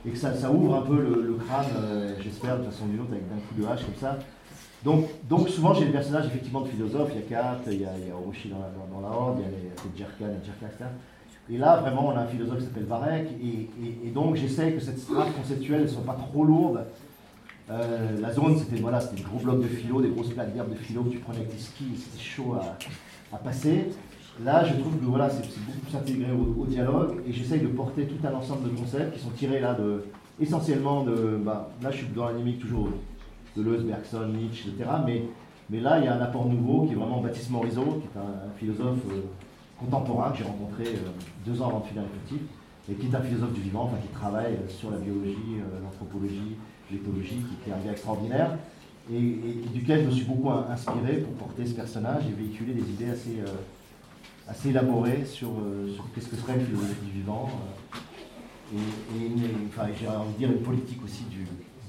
Et que ça, ouvre un peu le, crâne, euh, j'espère, de façon ou d'une autre, avec d'un coup de hache comme ça. Donc, donc souvent j'ai des personnages effectivement de philosophes, il y a Kat, il y a, Orochi dans la, dans, la Horde, il y a les Djerkan, etc. Et là, vraiment, on a un philosophe qui s'appelle Varek, et, donc j'essaie que cette strate conceptuelle ne soit pas trop lourde. Euh, la zone, c'était voilà, des gros blocs de philo, des grosses plaques d'herbe de philo que tu prenais avec tes skis, c'était chaud à passer. Là, je trouve que voilà, c'est beaucoup plus intégré au, dialogue et j'essaye de porter tout un ensemble de concepts qui sont tirés là de, essentiellement de. Bah, là, je suis dans l'animique toujours de Deleuze, Bergson, Nietzsche, etc. Mais, là, il y a un apport nouveau qui est vraiment Baptiste Morisot, qui est un, philosophe euh, contemporain que j'ai rencontré euh, deux ans avant de finir l'effectif et qui est un philosophe du vivant, enfin, qui travaille euh, sur la biologie, l'anthropologie, l'éthologie, qui est un gars extraordinaire. Et, duquel je me suis beaucoup inspiré pour porter ce personnage et véhiculer des idées assez, assez élaboré sur, euh, sur qu'est-ce que serait une philosophie du vivant euh, et, enfin, j'ai envie de dire une politique aussi du,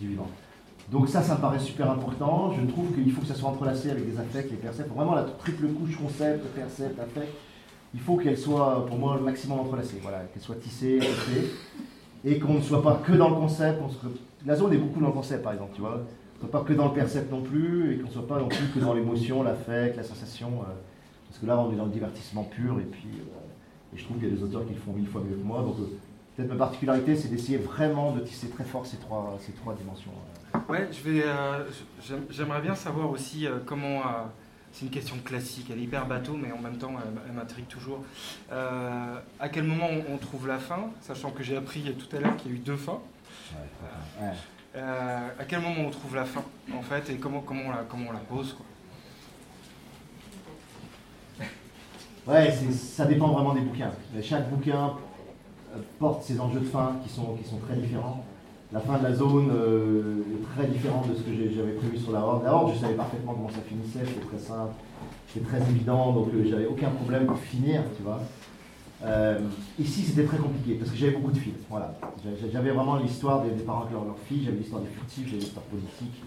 vivant. Donc ça, ça me paraît super important. Je trouve qu'il faut que ça soit entrelacé avec des affects, les percepts. Vraiment la triple couche concept, percept, affect, il faut qu'elle soit pour moi le maximum entrelacée, voilà, qu'elle soit tissée, tissée, et qu'on ne soit pas que dans le concept. La zone est beaucoup dans le concept, par exemple, tu vois. On ne soit pas que dans le percept non plus, et qu'on ne soit pas non plus que dans l'émotion, l'affect, la sensation. Euh, parce que là, on est dans le divertissement pur, et puis euh, et je trouve qu'il y a des auteurs qui le font mille fois mieux que moi. Donc, euh, peut-être ma particularité, c'est d'essayer vraiment de tisser très fort ces trois, ces trois dimensions. Ouais, je vais, euh, j'aimerais bien savoir aussi comment. c'est une question classique, elle est hyper bateau, mais en même temps, elle, m'intrigue toujours. à quel moment on, trouve la fin, sachant que j'ai appris tout à l'heure qu'il y a eu deux fins? à quel moment on trouve la fin, en fait, et comment, comment, on, la, comment on la pose quoi? Ouais, ça dépend vraiment des bouquins. Chaque bouquin euh, porte ses enjeux de fin qui sont, très différents. La fin de la zone euh, est très différente de ce que j'avais prévu sur la Horde. La Horde, je savais parfaitement comment ça finissait, c'était très simple, c'était très évident, donc euh, j'avais aucun problème pour finir, tu vois. ici, c'était très compliqué parce que j'avais beaucoup de fils. Voilà. J'avais vraiment l'histoire des, parents avec leurs leur filles, j'avais l'histoire des furtifs, j'avais l'histoire politique,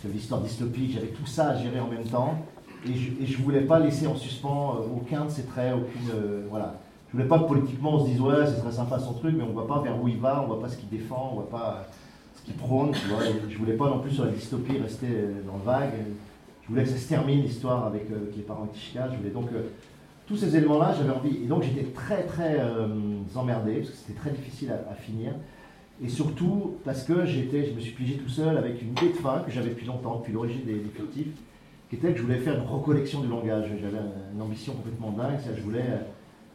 j'avais l'histoire dystopique, j'avais tout ça à gérer en même temps. Et je ne voulais pas laisser en suspens euh, aucun de ses traits, aucune. Euh, voilà. Je voulais pas que politiquement on se dise ouais, c'est très sympa son truc, mais on ne voit pas vers où il va, on ne voit pas ce qu'il défend, on ne voit pas ce qu'il prône. Tu vois. je voulais pas non plus sur la dystopie rester euh, dans le vague. Je voulais que ça se termine l'histoire avec les parents de Tishka. Je voulais donc tous ces éléments-là, j'avais envie. Et donc j'étais très très emmerdé parce que c'était très difficile à, finir. Et surtout parce que j'étais, je me suis pigé tout seul avec une idée de fin que j'avais depuis longtemps, depuis l'origine des, des qui était que je voulais faire une recollection du langage. J'avais une ambition complètement dingue, c'est je voulais, euh,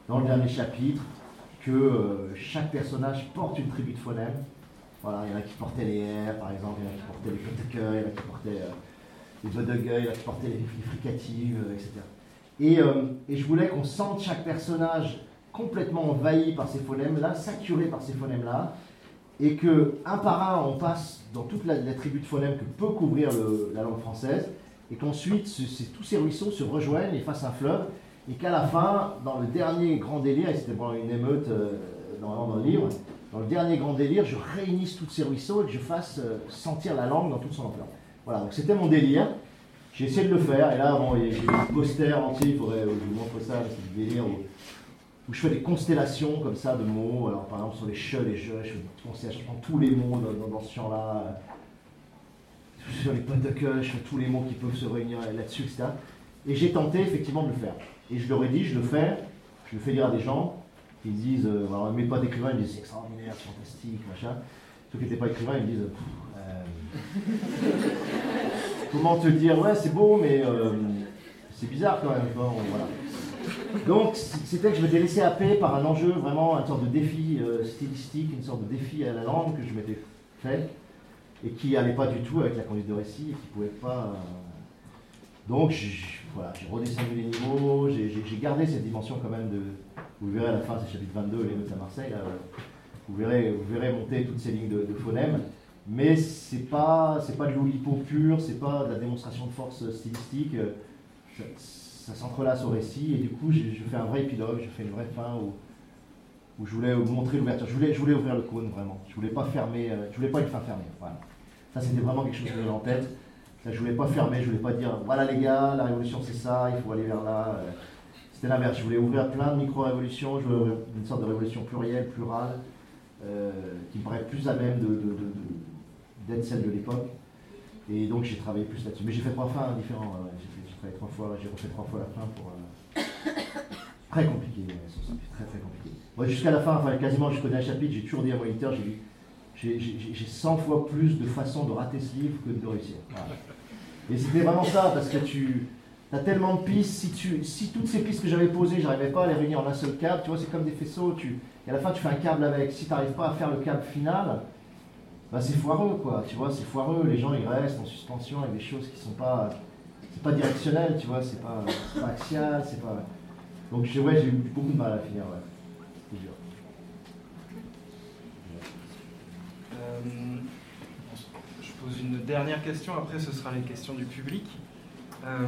dans le dernier chapitre, que euh, chaque personnage porte une tribu de phonèmes. Voilà, il y en a qui portaient les R, par exemple, il y en a qui portaient les Koteker, il y en a qui portaient euh, les Vodegueil, il y en a qui portaient les, fricatives, etc. Et, et, je voulais qu'on sente chaque personnage complètement envahi par ces phonèmes-là, saturé par ces phonèmes-là, et que un par un, on passe dans toute la, tribu de phonèmes que peut couvrir la langue française, et qu'ensuite tous ces ruisseaux se rejoignent et fassent un fleuve, et qu'à la fin, dans le dernier grand délire, et c'était vraiment une émeute euh, dans le livre, dans le dernier grand délire, je réunisse tous ces ruisseaux et que je fasse euh, sentir la langue dans toute son ampleur. Voilà, donc c'était mon délire. J'ai essayé de le faire, et là, bon, il y a j'ai un poster entier, il faudrait, euh, je vous montre ça, c'est du délire où, je fais des constellations comme ça de mots. Alors, par exemple, sur les che, les je, je fais des constellations, je prends tous les mots dans, dans- dans ce champ-là. Sur les potes de fais tous les mots qui peuvent se réunir là-dessus, etc. Et j'ai tenté effectivement de le faire. Et je leur ai dit, je le fais, je le fais lire à des gens, qui me disent, euh, alors mes potes écrivains, ils disent c'est extraordinaire, c'est fantastique, machin. Ceux qui n'étaient pas écrivains, ils me disent, euh, comment te dire, ouais, c'est beau, mais euh, c'est bizarre quand même. Donc, c'était que je m'étais laissé happer par un enjeu, vraiment une sorte de défi euh, stylistique, une sorte de défi à la langue que je m'étais fait, et qui n'allait pas du tout avec la conduite de récit, et qui pouvait pas. euh, Donc, j'ai redescendu les niveaux, j'ai gardé cette dimension quand même de. Vous verrez à la fin, c'est chapitre 22, l'émeute à Marseille, euh, vous, verrez, vous verrez monter toutes ces lignes de, phonèmes. Mais c'est pas, pas de l'oulipo pur, c'est pas de la démonstration de force stylistique. euh, Ça, ça s'entrelace au récit et du coup, j'ai- je fais un vrai épilogue, je fais une vraie fin où, où je voulais montrer l'ouverture. Je voulais, je voulais ouvrir le cône vraiment. Je voulais pas fermer, euh, je voulais pas une fin fermée. Ça, c'était vraiment quelque chose que j'avais en tête. Ça, je voulais pas fermer, je voulais pas dire voilà les gars, la révolution c'est ça, il faut aller vers là. euh, C'était l'inverse. Je voulais ouvrir plein de micro-révolutions, je voulais une sorte de révolution plurielle, plurale, euh, qui me paraît plus à même d'être celle de l'époque. Et donc j'ai travaillé plus là-dessus. Mais j'ai fait trois fins ouais, J'ai travaillé trois fois, j'ai refait trois fois la fin pour. [COUGHS] Très compliqué, ouais, ça, c'est très très compliqué. Jusqu'à la fin, enfin quasiment jusqu'au dernier chapitre, j'ai toujours dit à mon éditeur, j'ai dit, j'ai- j'ai j'ai 100 fois plus de façons de rater ce livre que de réussir. Et c'était vraiment ça, parce que tu as tellement de pistes, si, toutes ces pistes que j'avais posées, j'arrivais pas à les réunir en un seul câble, tu vois, c'est comme des faisceaux, et à la fin tu fais un câble avec, si tu n'arrives pas à faire le câble final, bah, c'est foireux, quoi, tu vois, c'est foireux, les gens ils restent en suspension avec des choses qui sont pas, c'est pas directionnel, tu vois, c'est pas, pas axial, c'est pas... Donc j'ai eu beaucoup de mal à finir, ouais. C'est dur. Euh, je pose une dernière question, après ce sera les questions du public. Euh,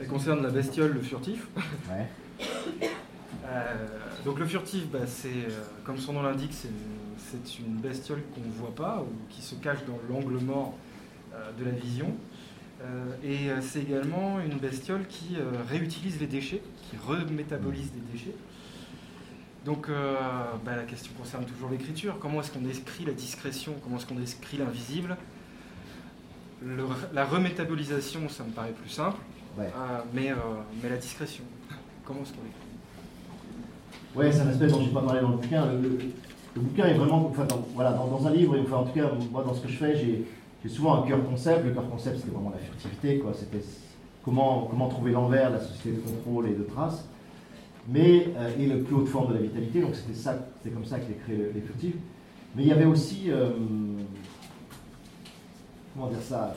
elle concerne la bestiole, le furtif. Ouais. Euh, donc le furtif, bah, c'est, euh, comme son nom l'indique, c'est une, bestiole qu'on ne voit pas ou qui se cache dans l'angle mort de la vision. Euh, et c'est également une bestiole qui euh, réutilise les déchets, qui remétabolise des déchets. Donc euh, bah, la question concerne toujours l'écriture. Comment est-ce qu'on décrit la discrétion? Comment est-ce qu'on décrit l'invisible? Le- La remétabolisation, ça me paraît plus simple. Ouais. Euh, mais, euh, mais la discrétion, comment est-ce qu'on l'écrit Ouais, c'est un aspect dont j'ai pas parlé dans le bouquin. Le, bouquin est vraiment, enfin, dans, voilà, dans, dans un livre, enfin, en tout cas, moi, dans ce que je fais, j'ai, souvent un cœur concept. Le cœur concept, c'était vraiment la furtivité, quoi. C'était comment, comment trouver l'envers, la société de contrôle et de trace, mais euh, et la plus haute forme de la vitalité. Donc c'était ça, c'était comme ça que j'ai créé furtifs. Mais il y avait aussi, euh, comment dire ça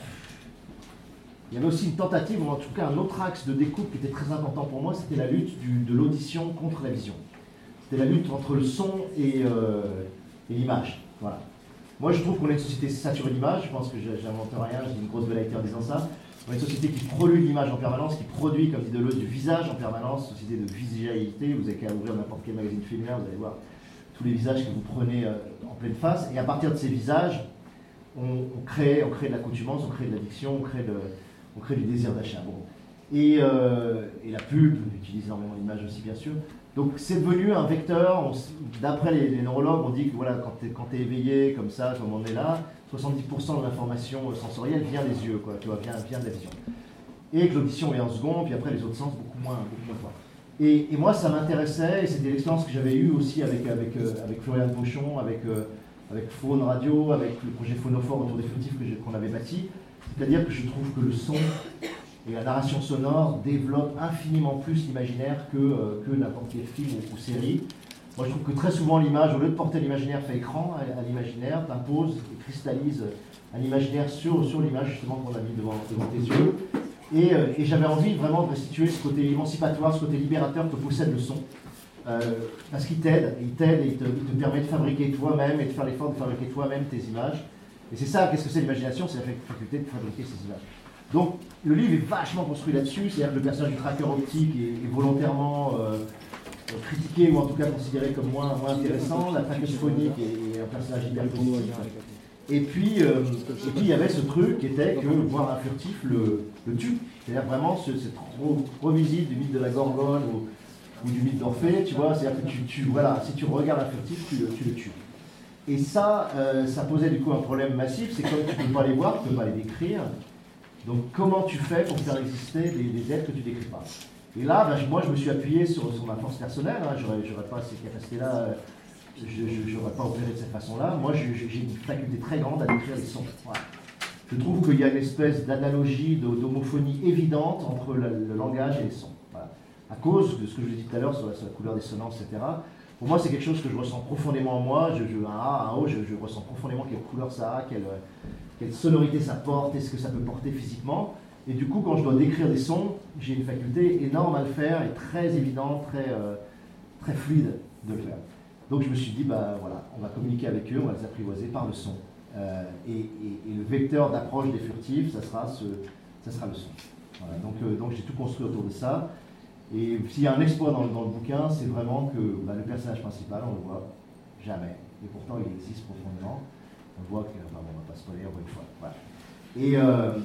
il y avait aussi une tentative, ou en tout cas un autre axe de découpe qui était très important pour moi, c'était la lutte de l'audition contre la vision. C'était la lutte entre le son et, euh, l'image. Voilà. Moi, je trouve qu'on est une société saturée d'images. Je pense que j'invente rien, j'ai une grosse velléité en disant ça. On une société qui produit l'image en permanence, qui produit, comme dit Deleuze, du visage en permanence, société de visualité. Vous avez qu'à ouvrir n'importe quel magazine féminin, vous allez voir tous les visages que vous prenez euh, en pleine face. Et à partir de ces visages, on, crée, de l'accoutumance, on crée de l'addiction, on crée du désir d'achat. Euh, et la pub utilise énormément l'image aussi, bien sûr. Donc c'est devenu un vecteur, d'après les, neurologues, on dit que voilà, quand tu es, éveillé comme ça, comme on est là, 70% de l'information sensorielle vient des yeux, quoi, tu vois, vient, vient de la vision. Et que l'audition vient en second, puis après les autres sens beaucoup moins, beaucoup moins fort. Et, et moi ça m'intéressait, et c'était l'expérience que j'avais eue aussi avec, avec, euh, avec Florian Pochon, avec, euh, avec Faune Radio, avec le projet Phonophore autour des j'ai- qu'on avait bâti. C'est-à-dire que je trouve que le son et la narration sonore développent infiniment plus l'imaginaire que, euh, que n'importe quel film ou, série. Moi, je trouve que très souvent, l'image, au lieu de porter l'imaginaire fait écran à, l'imaginaire, t'impose et cristallise un imaginaire sur, sur l'image justement qu'on a mis devant, devant tes yeux. Et, euh, et j'avais envie vraiment de restituer ce côté émancipatoire, ce côté libérateur que possède le son. euh, parce qu'il t'aide, il t'aide et il te, il te permet de fabriquer toi-même et de faire l'effort de fabriquer toi-même tes images. Et c'est ça, qu'est-ce que c'est l'imagination C'est la faculté de fabriquer ces images. Donc le livre est vachement construit là-dessus, c'est-à-dire que le personnage du tracker optique est, volontairement euh, critiqué ou en tout cas considéré comme moins, intéressant, la trackeuse phonique est, un personnage hyper positif. Et puis, euh, et puis il y avait ce truc qui était que voir un furtif le, tue. C'est-à-dire vraiment ce- cette re- revisite du mythe de la Gorgone ou, du mythe d'Orphée, tu vois, c'est-à-dire que tu, voilà, si tu regardes un furtif, tu le, tu le tues. Et ça, euh, ça posait du coup un problème massif, c'est comme tu ne peux pas les voir, tu ne peux pas les décrire. Donc comment tu fais pour faire exister des, des que tu décris pas? Et là, ben, je- moi je me suis appuyé sur, ma force personnelle, hein, j'aurais j'aurais pas ces capacités-là, euh, je n'aurais pas opéré de cette façon-là. Moi je- je- j'ai une faculté très grande à décrire les sons. Je trouve qu'il y a une espèce d'analogie, d'homophonie évidente entre le, langage et les sons. À cause de ce que je dis tout à l'heure sur la, couleur des sonnances, etc. Pour moi, c'est quelque chose que je ressens profondément en moi. Je, je- un A, un O, je, je ressens profondément quelle couleur ça a, quelle, quelle sonorité ça porte, et ce que ça peut porter physiquement. Et du coup, quand je dois décrire des sons, j'ai une faculté énorme à le faire et très évidente, très, euh, très fluide de le faire. Donc je me suis dit, bah voilà, on va communiquer avec eux, on va les apprivoiser par le son. Euh, et, le vecteur d'approche des furtifs, ça sera, ce, ça sera le son. Donc euh, donc j'ai tout construit autour de ça. Et s'il y a un exploit dans, dans le bouquin, c'est vraiment que bah, le personnage principal, on le voit jamais. Et pourtant, il existe profondément. On voit que, enfin, on va pas spoiler encore une fois. Voilà. Et, euh,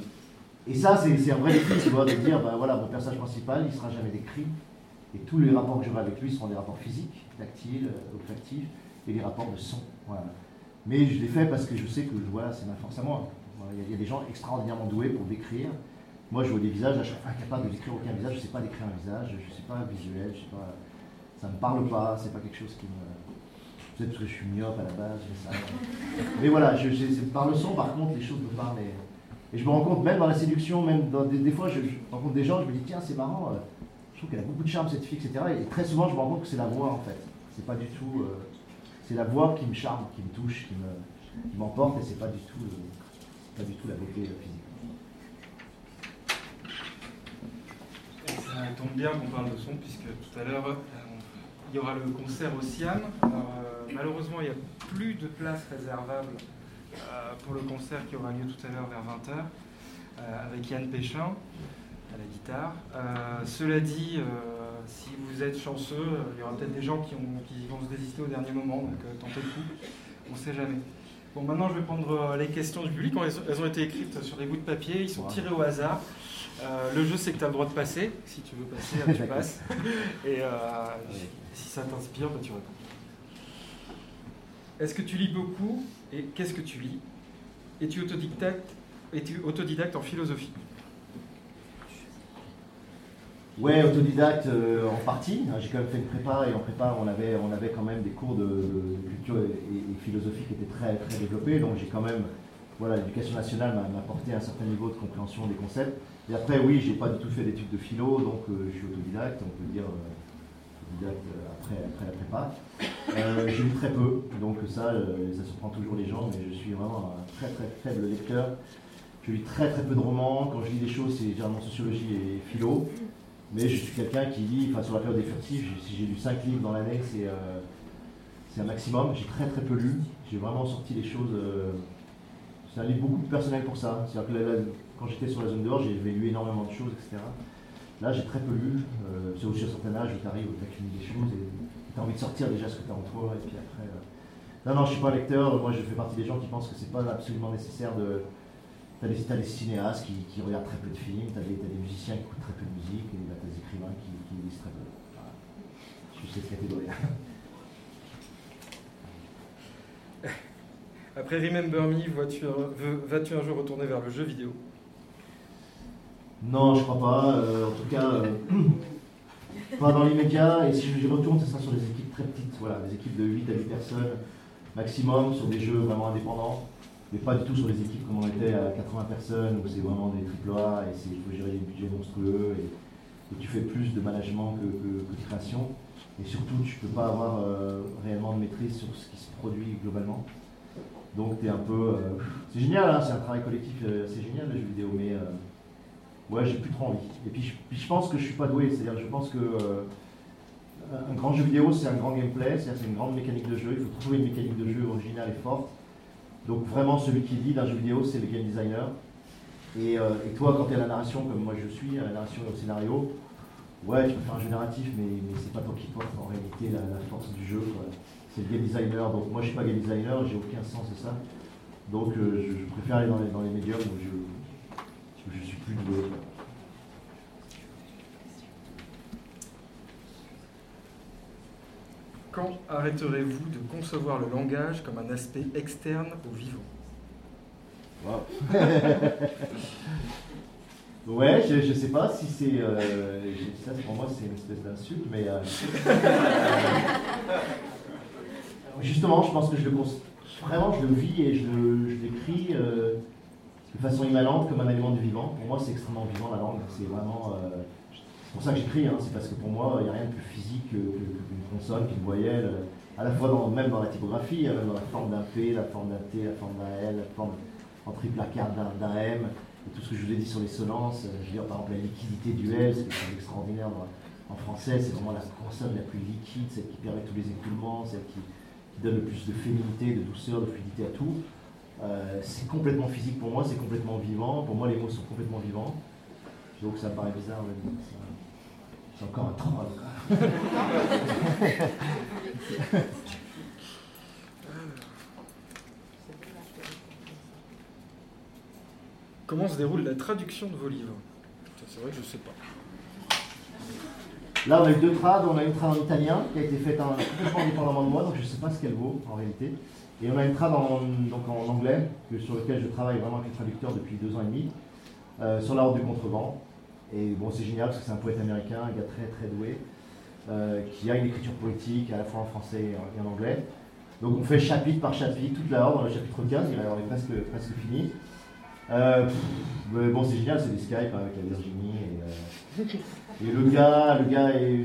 et ça, c'est un vrai défi, tu vois, de dire, bah, voilà, mon personnage principal, il sera jamais décrit. Et tous les rapports que j'aurai avec lui seront des rapports physiques, tactiles, euh, olfactifs, et des rapports de son. Voilà. Mais je l'ai fait parce que je sais que voilà, c'est ma Il y, a- des gens extraordinairement doués pour décrire. Moi, je vois des visages, je suis incapable de décrire aucun visage, je ne sais pas décrire un visage, je ne suis pas visuel, je sais pas, ça ne me parle pas, c'est pas quelque chose qui me. Peut-être parce que je suis myope à la base, sais pas. Mais voilà, je, par le son, par contre, les choses me parlent. Et, je me rends compte, même dans la séduction, même dans des, des fois, je, rencontre des gens, je me dis, tiens, c'est marrant, euh, je trouve qu'elle a beaucoup de charme cette fille, etc. Et très souvent, je me rends compte que c'est la voix, en fait. C'est pas du tout. euh, c'est la voix qui me charme, qui me touche, qui me- qui m'emporte, et c'est pas du tout, euh, pas du tout la beauté physique. Ça tombe bien qu'on parle de son, puisque tout à l'heure, il y aura le concert au Siam. Alors, euh, malheureusement, il n'y a plus de place réservable euh, pour le concert qui aura lieu tout à l'heure vers 20h, euh, avec Yann Péchin à la guitare. Cela dit, si vous êtes chanceux, il y aura peut-être des gens qui, ont- qui vont se désister au dernier moment, donc tentez le coup, on ne sait jamais. Bon, maintenant, je vais prendre les questions du public. Elles ont- été écrites sur des bouts de papier, ils sont tirés au hasard. Euh, le jeu, c'est que tu as le droit de passer. Si tu veux passer, tu passes. [LAUGHS] Et euh, si ça t'inspire, bah, tu réponds. Est-ce que tu lis beaucoup Et qu'est-ce que tu lis? Es-tu autodidacte, es-tu autodidacte en philosophie? Ouais, autodidacte euh, en partie. hein, J'ai quand même fait une prépa et en prépa, on avait, on avait quand même des cours de, de culture et, et philosophie qui étaient très, très développés. Donc j'ai quand même, voilà, l'éducation nationale m'a apporté un certain niveau de compréhension des concepts. Et après, oui, j'ai pas du tout fait d'études de philo, donc euh, je suis autodidacte, on peut dire euh, autodidacte euh, après, après la prépa. Euh, j'ai lu très peu, donc ça, ça surprend toujours les gens, mais je suis vraiment un très très faible lecteur. Je lis très très peu de romans. Quand je lis des choses, c'est généralement sociologie et philo. Mais je suis quelqu'un qui lit, enfin sur la période des furtifs, si j'ai lu 5 livres dans l'année, c'est un maximum. J'ai très très peu lu. J'ai vraiment sorti les choses. c'est un livre beaucoup plus personnel pour ça. C'est-à-dire que là, quand j'étais sur la zone dehors, j'ai lu énormément de choses, etc. Là, j'ai très peu lu. Euh, c'est aussi un certain âge où tu arrives, où tu accumules des choses et tu as envie de sortir déjà ce que tu as en toi. Et puis après. euh, Non, non, je suis pas lecteur. Moi, je fais partie des gens qui pensent que c'est pas absolument nécessaire de. T'as des, t'as des cinéastes qui, regardent très peu de films, t'as des, t'as des musiciens qui écoutent très peu de musique, et t'as des écrivains qui, lisent très peu. Je suis cette catégorie. [LAUGHS] Après Remember Me, vois-tu un- vas-tu un jour retourner vers le jeu vidéo? Non, je crois pas. Euh, en tout cas, euh, [CLEARS THROAT] pas dans l'immédiat. Et si j'y retourne, ce sera sur des équipes très petites. Voilà, des équipes de 8 à 10 personnes maximum, sur des jeux vraiment indépendants. Mais pas du tout sur les équipes comme on était à 80 personnes, où c'est vraiment des triple et c'est- il faut gérer des budgets monstrueux. Et, et tu fais plus de management que, de création. Et surtout, tu peux pas avoir euh, réellement de maîtrise sur ce qui se produit globalement. Donc, tu es un peu. c'est génial, hein, c'est un travail collectif, c'est génial le jeu vidéo, mais. Ouais, j'ai plus trop envie. Et puis je, pense que je suis pas doué, c'est-à-dire je pense que euh, un grand jeu vidéo, c'est un grand gameplay, c'est une grande mécanique de jeu. Il faut trouver une mécanique de jeu originale et forte. Donc vraiment, celui qui dit d'un jeu vidéo, c'est le game designer. Et, euh, toi, quand tu es à la narration, comme moi je suis, à la narration et au scénario, ouais, tu peux faire un jeu narratif, mais, mais c'est pas toi qui porte en réalité la, force du jeu. C'est le game designer. Donc moi, je suis pas game designer, j'ai aucun sens de ça. Donc euh, je, préfère aller dans les, dans les médias où je, je suis plus doué. Quand arrêterez-vous de concevoir le langage comme un aspect externe au vivant? [LAUGHS] Ouais, je, ne sais pas si c'est. Euh, ça, pour moi, c'est une espèce d'insulte, mais. Euh, [LAUGHS] justement, je pense que je le vraiment, je le vis et je, l'écris euh, de façon immanente comme un élément du vivant. Pour moi, c'est extrêmement vivant la langue. C'est vraiment. c'est pour ça que j'écris, hein, c'est parce que pour moi, il n'y a rien de plus physique que consonne, qu'une voyelle, à la fois même dans la typographie, hein, même dans la forme d'un P, la forme d'un T, la forme d'un L, la forme en triple arcade d'un M, et tout ce que je vous ai dit sur les sonances. Euh, je veux dire, par exemple, la liquidité du L, c'est extraordinaire en français, c'est vraiment la consonne la plus liquide, celle qui permet tous les écoulements, celle qui, donne le plus de féminité, de douceur, de fluidité à tout. Euh, c'est complètement physique pour moi, c'est complètement vivant. Pour moi, les mots sont complètement vivants. Donc ça paraît bizarre. C'est encore un troll. [LAUGHS] Comment se déroule la traduction de vos livres? C'est vrai que je ne sais pas. Là, on a eu deux trades. On a une trad en italien qui a été faite en, complètement indépendamment de moi, donc je ne sais pas ce qu'elle vaut en réalité. Et on a une trad en, donc en anglais, sur lequel je travaille vraiment avec le traducteur depuis deux ans et demi, euh, sur l'art du contrevent. Et bon, c'est génial parce que c'est un poète américain, un gars très très doué, euh, qui a une écriture poétique à la fois en français et en, anglais. Donc on fait chapitre par chapitre, toute la horde dans le chapitre 15, il est presque, presque fini. Euh, bon, c'est génial, c'est des Skype avec la Virginie. Et, le gars, le gars est,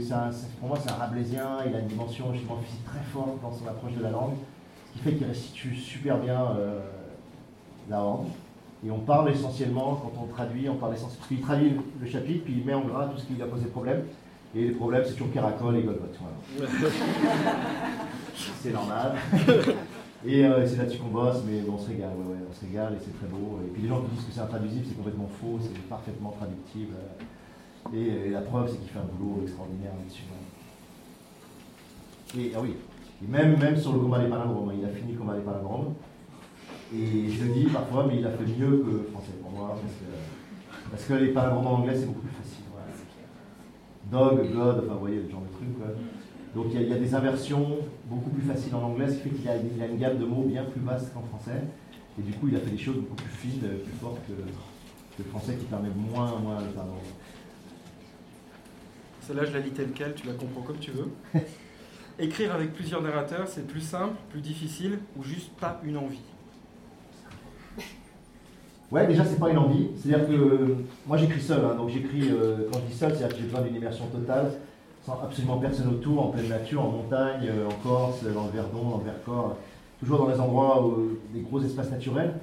pour moi, c'est un rablaisien, il a une dimension justement physique très forte dans son approche de la langue, qui fait qu'il restitue super bien la horde. Et on parle essentiellement, quand on traduit, on parle essentiellement. Parce qu'il traduit le chapitre, puis il met en gras tout ce qui lui a posé problème. Et les problèmes, c'est toujours Caracol et Golgot. c'est normal. Et euh, c'est là-dessus qu'on bosse, mais bon, on se régale, ouais, on se régale et c'est très beau. Et puis les gens qui disent que c'est intraduisible, c'est complètement faux, c'est parfaitement traductible. Et, la preuve, c'est qu'il fait un boulot extraordinaire là-dessus. Et ah oui, et même, même sur le combat des palindromes, il a fini le combat des palindromes. Et je le dis parfois, mais il a fait mieux que le français pour moi, parce que, les palindromes en anglais, c'est beaucoup plus facile. Dog, God, enfin, vous voyez, le genre de truc. Quoi. Donc il y, a, des inversions beaucoup plus faciles en anglais, ce qui fait qu'il a, a, une gamme de mots bien plus vaste qu'en français. Et du coup, il a fait des choses beaucoup plus fines, plus fortes que, le français qui permet moins, moins le. Celle-là, je la lis telle quelle, tu la comprends comme tu veux. [LAUGHS] Écrire avec plusieurs narrateurs, c'est plus simple, plus difficile ou juste pas une envie Ouais, déjà, c'est pas une envie. C'est-à-dire que moi, j'écris seul. Hein. donc, j'écris, euh, quand je dis seul, c'est-à-dire que j'ai besoin d'une immersion totale sans absolument personne autour, en pleine nature, en montagne, euh, en Corse, dans le Verdon, dans le Vercors, toujours dans des endroits, où, des gros espaces naturels.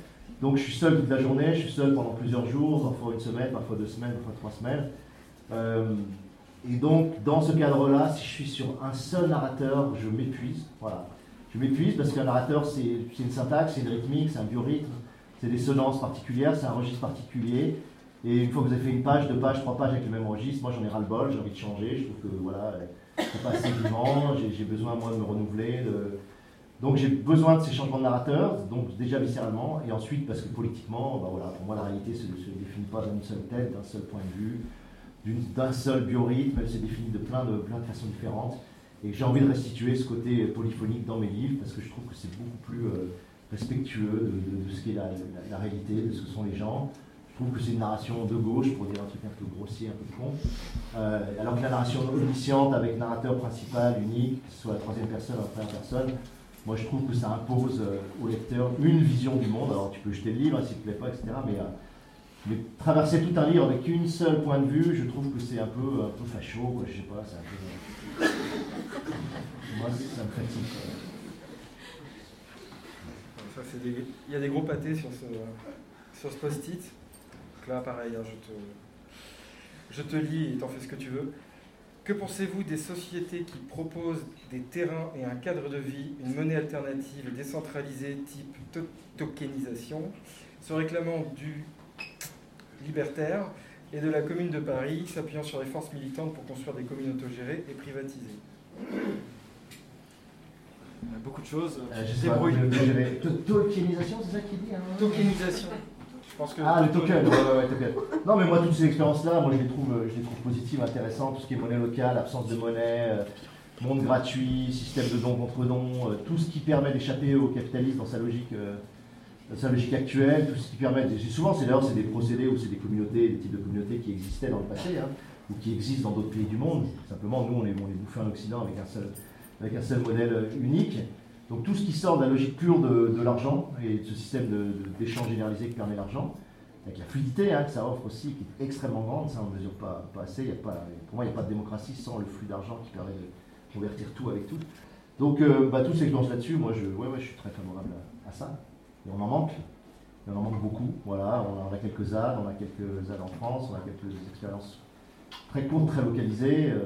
Donc je suis seul toute la journée, je suis seul pendant plusieurs jours, parfois une semaine, parfois deux semaines, parfois trois semaines. Et donc dans ce cadre-là, si je suis sur un seul narrateur, je m'épuise. Voilà. Je m'épuise parce qu'un narrateur, c'est une syntaxe, c'est une rythmique, c'est un biorhythme, c'est des sonances particulières, c'est un registre particulier. Et une fois que vous avez fait une page, deux pages, trois pages avec le même registre, moi j'en ai ras-le-bol, j'ai envie de changer, je trouve que voilà, c'est pas assez vivant, j'ai besoin moi de me renouveler. Donc j'ai besoin de ces changements de narrateur, donc déjà viscéralement, et ensuite parce que politiquement, bah voilà, pour moi la réalité ne se, définit pas d'une seule tête, d'un seul point de vue, d'un seul biorhythme, elle se définit de plein de, plein de façons différentes. Et j'ai envie de restituer ce côté polyphonique dans mes livres parce que je trouve que c'est beaucoup plus euh, respectueux de, ce qu'est la, la, réalité, de ce que sont les gens. Je trouve que c'est une narration de gauche, pour dire un truc un peu grossier, un peu con. Euh, alors que la narration omnisciente avec narrateur principal, unique, que ce soit la troisième personne la première personne, moi je trouve que ça impose euh, au lecteur une vision du monde. Alors tu peux jeter le livre s'il ne te plaît pas, etc. Euh, mais, traverser tout un livre avec une seule point de vue, je trouve que c'est un peu, un peu facho, quoi, je sais pas, c'est un peu. moi ça me fatigue. Il y a des gros pâtés sur ce, sur ce post-it là, pareil, hein, je, te, je te lis et t'en fais ce que tu veux. Que pensez-vous des sociétés qui proposent des terrains et un cadre de vie, une monnaie alternative décentralisée type tokenisation, se réclamant du libertaire et de la Commune de Paris, s'appuyant sur les forces militantes pour construire des communes autogérées et privatisées Il y a beaucoup de choses. Euh, je sais pas, Tokenisation, c'est ça qu'il dit hein Tokenisation. ah, le token, Non, mais moi, toutes ces expériences-là, moi, je les, trouve, je les trouve positives, intéressantes. Tout ce qui est monnaie locale, absence de monnaie, euh, monde gratuit, système de don contre don, euh, tout ce qui permet d'échapper au capitalisme dans sa logique sa logique actuelle, tout ce qui permet. Souvent, c'est d'ailleurs c'est des procédés ou c'est des communautés, des types de communautés qui existaient dans le passé, hein, ou qui existent dans d'autres pays du monde. Simplement, nous, on est, on en Occident avec un seul, modèle unique. Donc tout ce qui sort de la logique pure de, l'argent et de ce système d'échange généralisé que permet l'argent, avec la fluidité hein, que ça offre aussi, qui est extrêmement grande, ça on ne mesure pas, assez. Pour moi, il n'y a pas de démocratie sans le flux d'argent qui permet de convertir tout avec tout. Donc euh, bah, tous ces là-dessus, moi je, ouais, je suis très favorable à ça. Et on en manque. on en manque beaucoup. Voilà, on a quelques ZAD, on a quelques ZAD en France, on a quelques expériences très courtes, très localisées. Euh,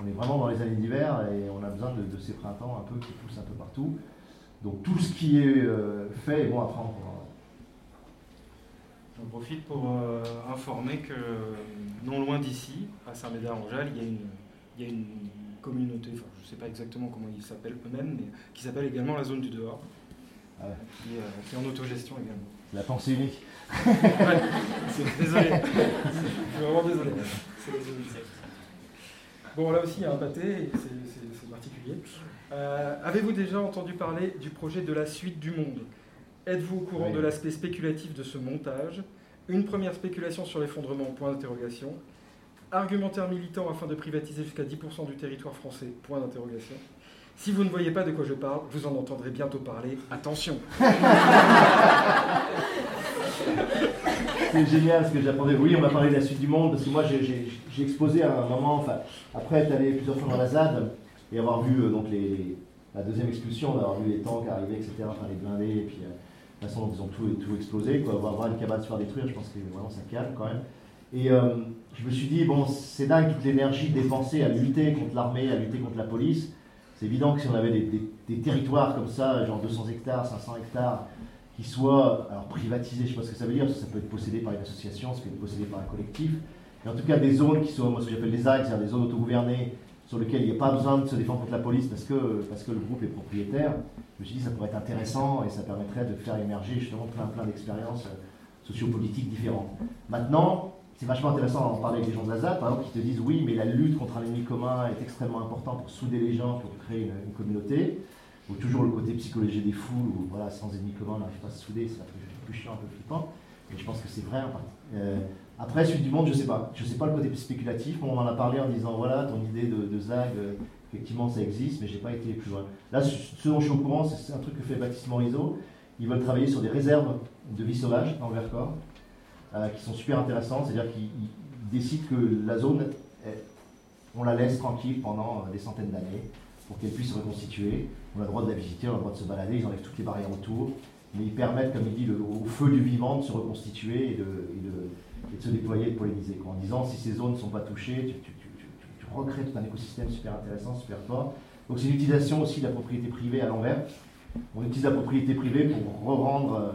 on est vraiment dans les années d'hiver et on a besoin de, ces printemps un peu qui poussent un peu partout. Donc tout ce qui est euh, fait est bon à prendre. J'en profite pour euh, informer que non loin d'ici, à Saint-Médard-en-Jalles, il, il, y a une communauté, enfin, je ne sais pas exactement comment ils s'appellent eux-mêmes, mais qui s'appelle également la zone du dehors, euh, qui, est en autogestion également. La pensée unique. désolé. [LAUGHS] Je suis vraiment désolé. Bon, là aussi, il y a un pâté, c'est particulier. Euh, avez-vous déjà entendu parler du projet de la suite du monde? Êtes-vous au courant de l'aspect spéculatif de ce montage? Une première spéculation sur l'effondrement, point d'interrogation. Argumentaire militant afin de privatiser jusqu'à 10% du territoire français, point d'interrogation. Si vous ne voyez pas de quoi je parle, vous en entendrez bientôt parler. Attention C'est génial ce que j'attendais. Oui, on va parler de la suite du monde, parce que moi j'ai exposé à un moment, enfin, après être allé plusieurs fois dans la ZAD et avoir vu euh, donc la deuxième expulsion, d'avoir vu les tanks arriver, etc., enfin les blindés, et puis euh, de toute façon ils ont tout, tout explosé, quoi. Voir une cabane se faire détruire, je pense que vraiment ça calme quand même. Et euh, je me suis dit, bon, c'est dingue toute l'énergie dépensée à lutter contre l'armée, à lutter contre la police. C'est évident que si on avait des, territoires comme ça, genre 200 hectares, 500 hectares, qui soient alors, privatisés, je ne sais pas ce que ça veut dire, parce que ça peut être possédé par une association, ça peut être possédé par un collectif, mais en tout cas des zones qui soient, moi ce que j'appelle les axes, c'est-à-dire des zones autogouvernées, sur lesquelles il n'y a pas besoin de se défendre contre la police parce que, parce que le groupe est propriétaire, je me suis dit que ça pourrait être intéressant et ça permettrait de faire émerger justement plein, plein d'expériences euh, sociopolitiques différentes. Maintenant, c'est vachement intéressant d'en parler avec les gens de la par exemple, qui te disent oui, mais la lutte contre un ennemi commun est extrêmement importante pour souder les gens, pour créer une, communauté. Ou toujours le côté psychologie des foules, où voilà, sans ennemi commun, on n'arrive pas à se souder, c'est un peu plus chiant, un peu flippant. Et je pense que c'est vrai en partie. Euh, après, suite du monde, je ne sais pas. Je ne sais pas le côté spéculatif. On en a parlé en disant voilà, ton idée de, ZAG, euh, effectivement, ça existe, mais je n'ai pas été plus loin. Là, ce dont je suis au courant, c'est un truc que fait Baptiste Morisot. Ils veulent travailler sur des réserves de vie sauvage dans le Vercors. Euh, qui sont super intéressantes, c'est-à-dire qu'ils décident que la zone, on la laisse tranquille pendant euh, des centaines d'années pour qu'elle puisse se reconstituer. On a le droit de la visiter, on a le droit de se balader, ils enlèvent toutes les barrières autour, mais ils permettent, comme il dit, au feu du vivant de se reconstituer et de, se déployer et de polliniser. En disant, si ces zones ne sont pas touchées, tu, recrées tout un écosystème super intéressant, super fort. Donc c'est l'utilisation aussi de la propriété privée à l'envers. On utilise la propriété privée pour re-rendre euh,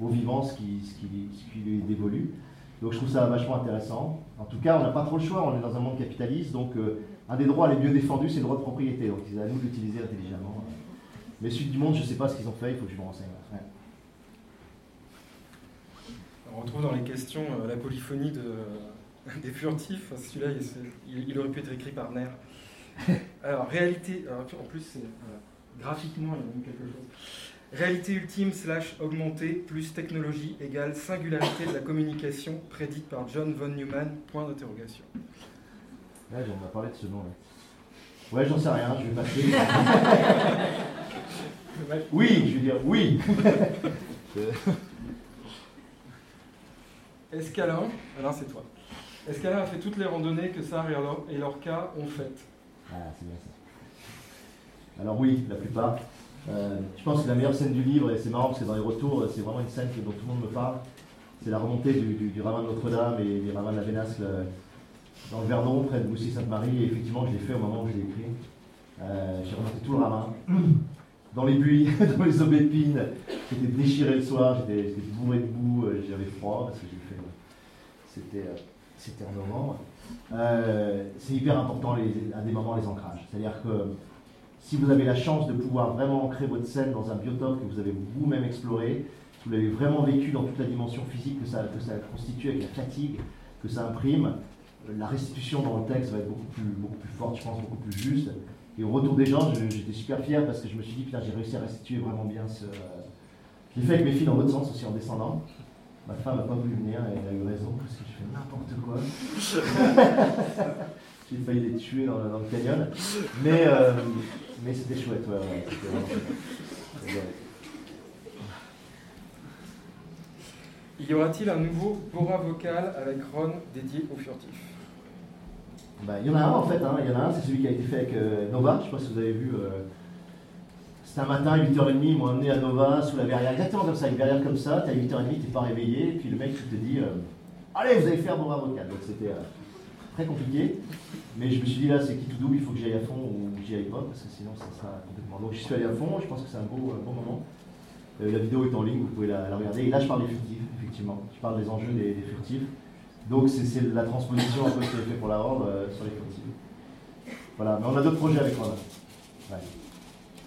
au vivant ce qui, ce qui, ce lui est dévolu. Donc je trouve ça vachement intéressant. En tout cas, on n'a pas trop le choix, on est dans un monde capitaliste, donc euh, un des droits les mieux défendus, c'est le droit de propriété. Donc c'est à nous d'utiliser intelligemment. Mais Suite du Monde, je ne sais pas ce qu'ils ont fait, il faut que je me renseigne. On retrouve dans les questions euh, la polyphonie de, [LAUGHS] des furtifs. Celui-là, il, aurait pu être écrit par Nair. [LAUGHS] Alors, réalité, en plus, graphiquement, il y a même quelque chose. Réalité ultime slash augmentée plus technologie égale singularité de la communication prédite par John von Neumann, point d'interrogation. Ouais, j'en ai parlé de ce nom. Là. Ouais, j'en sais rien, je vais passer. [LAUGHS] oui, je veux dire oui. [LAUGHS] Escalin, Alain c'est toi. Escalin a fait toutes les randonnées que Sarah et Lorca ont faites? Ah, c'est bien ça. Alors oui, la plupart. Euh, je pense que la meilleure scène du livre, et c'est marrant parce que dans les retours, c'est vraiment une scène dont tout le monde me parle, c'est la remontée du, du, ravin de Notre-Dame et des ravins de la Vénasque dans le Verdon, près de Boussy-Sainte-Marie, et effectivement, je l'ai fait au moment où je l'ai écrit. Euh, j'ai remonté tout le ramin, [CLEARS THROAT] dans les buis, [LAUGHS] dans les aubépines, j'étais déchiré le soir, j'étais bourré de boue, euh, j'avais froid, parce que j'ai fait. C'était, euh, c'était en novembre. c'est hyper important à des moments les ancrages. C'est-à-dire que si vous avez la chance de pouvoir vraiment ancrer votre scène dans un biotope que vous avez vous-même exploré, si vous l'avez vraiment vécu dans toute la dimension physique que ça, que ça constitue avec la fatigue que ça imprime, la restitution dans le texte va être beaucoup plus, forte, je pense, beaucoup plus juste. Et au retour des gens, j'étais super fier parce que je me suis dit, putain, j'ai réussi à restituer vraiment bien ce. Je l'ai fait avec mes filles dans l'autre sens aussi en descendant. Ma femme n'a pas voulu venir, elle a eu raison parce que je fais n'importe quoi. [LAUGHS] j'ai failli les tuer dans, le canyon. Mais, euh, mais c'était chouette, ouais, ouais c'était vraiment chouette. Y aura-t-il un nouveau Bora vocal avec Ron dédié au furtif? Bah, il y en a un en fait, hein. il y en a un, c'est celui qui a été fait avec euh, Nova, je ne sais pas si vous avez vu. Euh, c'était un matin, 8h30, ils m'ont amené à Nova sous la verrière, exactement comme ça, une verrière comme ça, tu à 8h30, tu n'es pas réveillé, et puis le mec il te dit euh, Allez, vous allez faire Bora vocal. Donc c'était très compliqué, mais je me suis dit là, c'est qui tout double, il faut que j'y aille à fond ou que j'y aille pas, parce que sinon ça sera complètement. Donc j'y suis allé à fond, je pense que c'est un beau, bon moment. la vidéo est en ligne, vous pouvez la, regarder. Et là, je parle des furtifs, effectivement. Je parle des enjeux des furtifs. Donc c'est la transposition un peu qui est fait pour la Horde euh, sur les furtifs. Voilà, mais on a d'autres projets avec moi.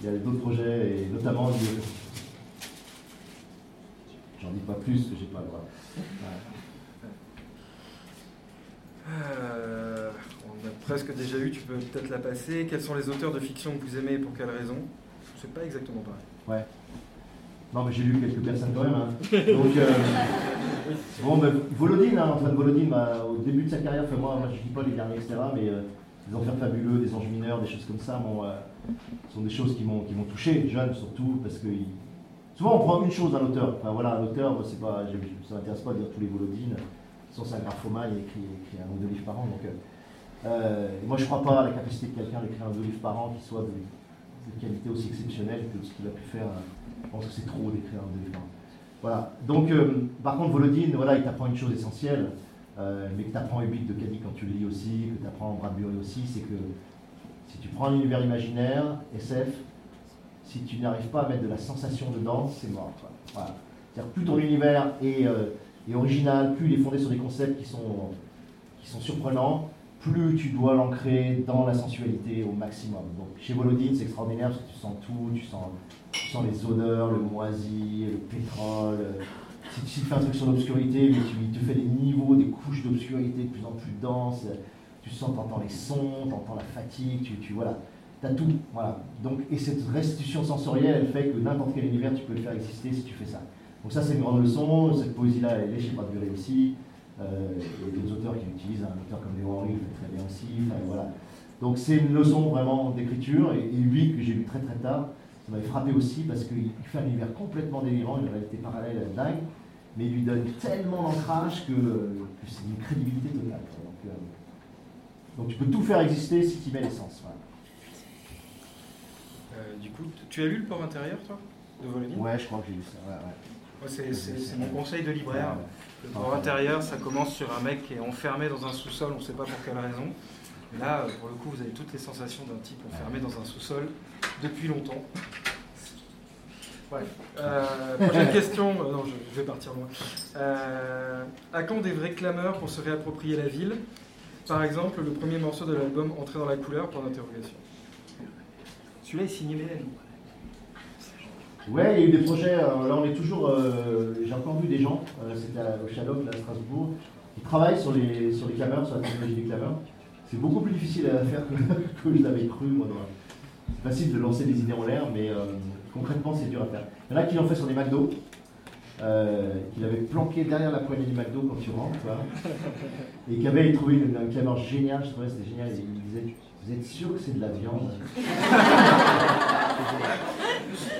Il y a d'autres projets, et notamment J'en dis pas plus que j'ai pas le droit. Euh, on a presque déjà eu, tu peux peut-être la passer. Quels sont les auteurs de fiction que vous aimez et pour quelles raisons C'est pas exactement pareil. Ouais. Non, mais j'ai lu quelques personnes quand même. Hein. Donc, euh, [LAUGHS] bon, ben, Volodine, hein, Antoine Volodine, bah, au début de sa carrière, enfin, moi, moi je ne dis pas les derniers, etc., mais euh, des enfers fabuleux, des anges mineurs, des choses comme ça, bon, euh, sont des choses qui m'ont touché, jeune surtout, parce que souvent on prend une chose d'un auteur. Enfin voilà, un auteur, c'est pas, ça ne m'intéresse pas de dire tous les Volodines. Sans c'est un graphomane, il écrit, un ou deux livres par an. Donc, moi, je ne crois pas à la capacité de quelqu'un d'écrire un ou deux livres par an qui soit de, qualité aussi exceptionnelle que ce qu'il a pu faire je pense que c'est trop d'écrire un livre. Voilà. Donc, euh, par contre, Volodine, voilà, il t'apprend une chose essentielle, euh, mais que tu apprends Ubik de Caddy quand tu le lis aussi, que tu apprends Bradbury aussi, c'est que si tu prends un univers imaginaire, SF, si tu n'arrives pas à mettre de la sensation dedans, c'est mort. C'est-à-dire plus ton univers est, euh, est, original, plus il est fondé sur des concepts qui sont, qui sont surprenants, plus tu dois l'ancrer dans la sensualité au maximum. Donc chez Volodine, c'est extraordinaire parce que tu sens tout, tu sens tu sens les odeurs, le moisi, le pétrole. Si, tu fais un truc sur l'obscurité, tu te fais des niveaux, des couches d'obscurité de plus en plus denses, tu sens, entends les sons, tu entends la fatigue, tu, tu voilà, as tout. Voilà. Donc, et cette restitution sensorielle, elle fait que n'importe quel univers, tu peux le faire exister si tu fais ça. Donc ça, c'est une grande leçon. Cette poésie-là, elle est chez Bradbury aussi. Euh, il y a des auteurs qui l'utilisent, un auteur comme Léo Henry fait très bien aussi. voilà. Donc c'est une leçon vraiment d'écriture, et, et lui, que j'ai lu très très tard, ça m'avait frappé aussi parce qu'il fait un univers complètement délirant, une réalité parallèle dingue, mais il lui donne tellement d'ancrage que, c'est une crédibilité totale. Euh, donc, tu peux tout faire exister si tu mets l'essence. Euh, du coup, tu as lu le port intérieur, toi, de Volodine Ouais, je crois que j'ai lu ça. C'est mon conseil de libraire. Le port intérieur, ça commence sur un mec qui est enfermé dans un sous-sol, on ne sait pas pour quelle raison. Là, euh, pour le coup, vous avez toutes les sensations d'un type enfermé dans un sous-sol depuis longtemps. Ouais. Euh, prochaine question. Euh, non, je, vais partir moi. à quand des vrais clameurs pour se réapproprier la ville? Par exemple, le premier morceau de l'album Entrer dans la couleur, pour l'interrogation. Celui-là est signé Mélène. Ouais, il y a eu des projets. là, on est toujours. J'ai encore vu des gens, c'était au Shadow, à Strasbourg, qui travaillent sur les, sur les clameurs, sur la technologie des clameurs. C'est beaucoup plus difficile à faire que, [LAUGHS] je l'avais cru. Moi, c'est facile de lancer des idées en l'air, mais euh, concrètement, c'est dur à faire. Il y en a qui l'ont fait sur des McDo, euh, qu'il avait planqué derrière la poignée du McDo quand tu rentres, et qui avait trouvé une, un clameur génial. Je trouvais c'était génial. Il disait Vous êtes sûr que c'est de la viande?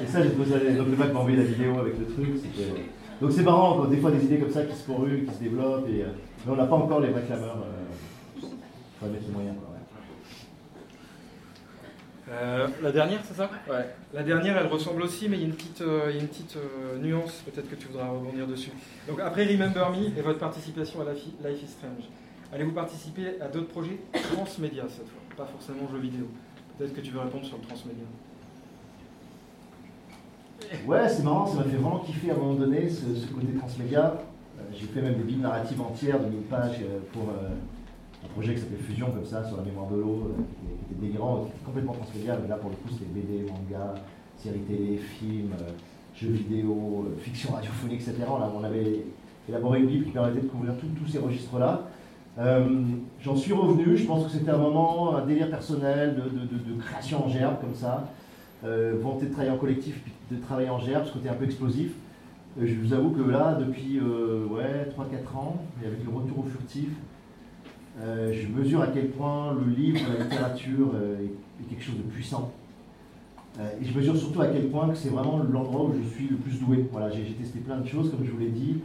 Et ça, j'ai trouvé ça. Donc le mec m'a la vidéo avec le truc. Donc c'est marrant, des fois des idées comme ça qui se pourruent, qui se développent, euh, mais on n'a pas encore les vrais clameurs. Euh, la dernière, c'est ça? Ouais. La dernière, elle ressemble aussi, mais il y a une petite, euh, euh, nuance, peut-être que tu voudras rebondir dessus. Donc après Remember Me et votre participation à Life is Strange, Allez-vous participer à d'autres projets? Transmédia cette fois, pas forcément jeux vidéo Peut-être que tu veux répondre sur le transmédia. Ouais, c'est marrant, ça m'a fait vraiment kiffer à un moment donné ce, côté transmédia. Euh, j'ai fait même des billes narratives entières de 1000 pages euh, pour euh, un projet qui s'appelait Fusion, comme ça, sur la mémoire de l'eau, qui était délirant, qui était complètement transmédia, mais là pour le coup c'était BD, manga, séries télé, films, jeux vidéo, fiction radiophonique, etc. Là, on avait élaboré une bible qui permettait de couvrir tous ces registres-là. J'en suis revenu, je pense que c'était un moment, un délire personnel de, de création en gerbe comme ça euh, volonté de travailler en collectif, puis de travailler en gerbe, ce côté un peu explosif. Euh, je vous avoue que là, depuis euh, ouais, 3-4 ans, et avec le retour au furtif, euh, je mesure à quel point le livre, la littérature est, quelque chose de puissant. et je mesure surtout à quel point que c'est vraiment l'endroit où je suis le plus doué. Voilà, j'ai testé plein de choses, comme je vous l'ai dit,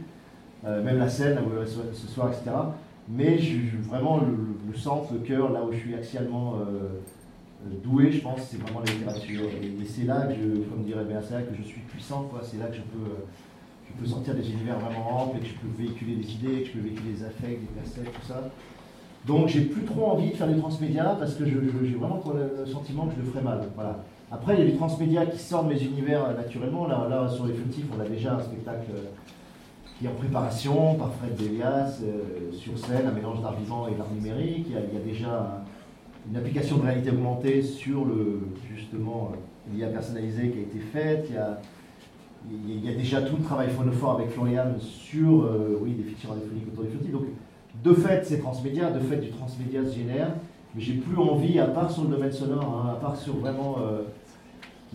même la scène, ce soir, etc. Mais vraiment le, le, centre, le cœur, là où je suis axialement doué, je pense, c'est vraiment la littérature. Et, c'est là que, je, comme dirait bien que je suis puissant, quoi. C'est là que je peux, je peux sortir des univers vraiment amples et que je peux véhiculer des idées, que je peux véhiculer des affects, des percepts, tout ça. Donc j'ai plus trop envie de faire du transmédia parce que j'ai vraiment le sentiment que je le ferais mal. Voilà. Après, il y a du transmédia qui sort de mes univers euh, naturellement. Là, là sur les furtifs, on a déjà un spectacle euh, qui est en préparation par Fred Delias, euh, sur scène, un mélange d'art vivant et d'art numérique. Il y a déjà une application de réalité augmentée sur le justement euh, l'IA personnalisée qui a été faite. Il y a, déjà tout le travail phonophore avec Florian sur euh, oui, des fictions radiophoniques autour des furtifs. Donc, de fait, c'est transmédia, de fait, du transmédia se génère, mais j'ai plus envie, à part sur le domaine sonore, hein, à part sur vraiment euh,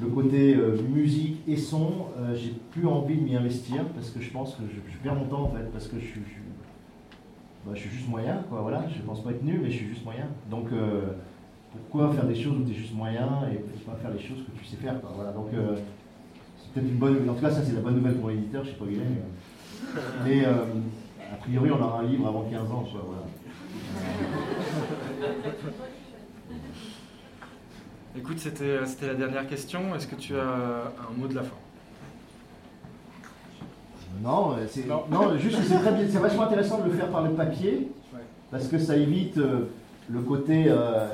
le côté musique et son, j'ai plus envie de m'y investir parce que je pense que je, perds mon temps en fait, parce que je, je bah, je suis juste moyen, quoi, voilà, je pense pas être nul, mais je suis juste moyen. Donc euh, pourquoi faire des choses où tu es juste moyen et pas faire les choses que tu sais faire, quoi, voilà. Donc euh, c'est peut-être une bonne, en tout cas ça c'est la bonne nouvelle pour l'éditeur, je sais pas où il est, mais, euh, a priori on aura un livre avant 15 ans, quoi, voilà. Écoute, c'était la dernière question. Est-ce que tu as un mot de la fin? Non, euh, c'est non. juste c'est très bien, c'est vachement intéressant de le faire par le papier, parce que ça évite euh, le côté. Euh,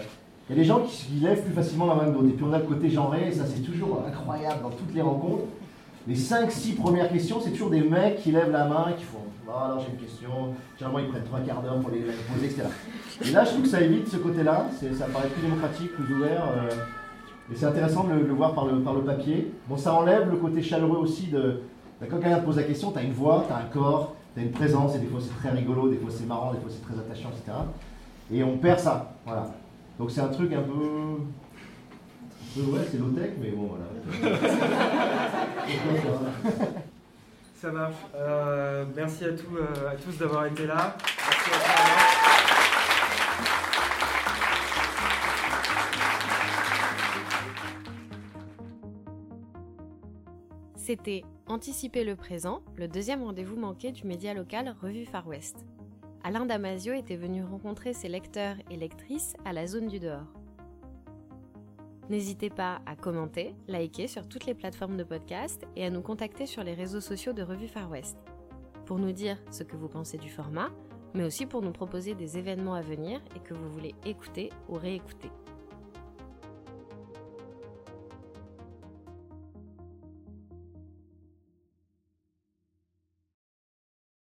il y a des gens qui, lèvent plus facilement la main que d'autres, et puis on a le côté genré, et ça c'est toujours incroyable dans toutes les rencontres. Les 5-6 premières questions, c'est toujours des mecs qui lèvent la main, qui font Ah, alors j'ai une question. Généralement, ils prennent 3 quarts d'heure pour les poser, etc. Et là, je trouve que ça évite ce côté-là, ça paraît plus démocratique, plus ouvert. et c'est intéressant de le, voir par le, par le papier. Bon, ça enlève le côté chaleureux aussi de quand quelqu'un te pose la question, tu as une voix, tu as un corps, tu as une présence, et des fois c'est très rigolo, des fois c'est marrant, des fois c'est très attachant, etc. Et on perd ça. Voilà. Donc c'est un truc un peu. Un peu ouais, c'est low-tech, mais bon, voilà. ça marche. Euh, merci à, tous, euh, à tous d'avoir été là. Merci C'était Anticiper le présent, le deuxième rendez-vous manqué du média local Revue Far West. Alain Damasio était venu rencontrer ses lecteurs et lectrices à la zone du dehors. N'hésitez pas à commenter, liker sur toutes les plateformes de podcast et à nous contacter sur les réseaux sociaux de Revue Far West pour nous dire ce que vous pensez du format, mais aussi pour nous proposer des événements à venir et que vous voulez écouter ou réécouter.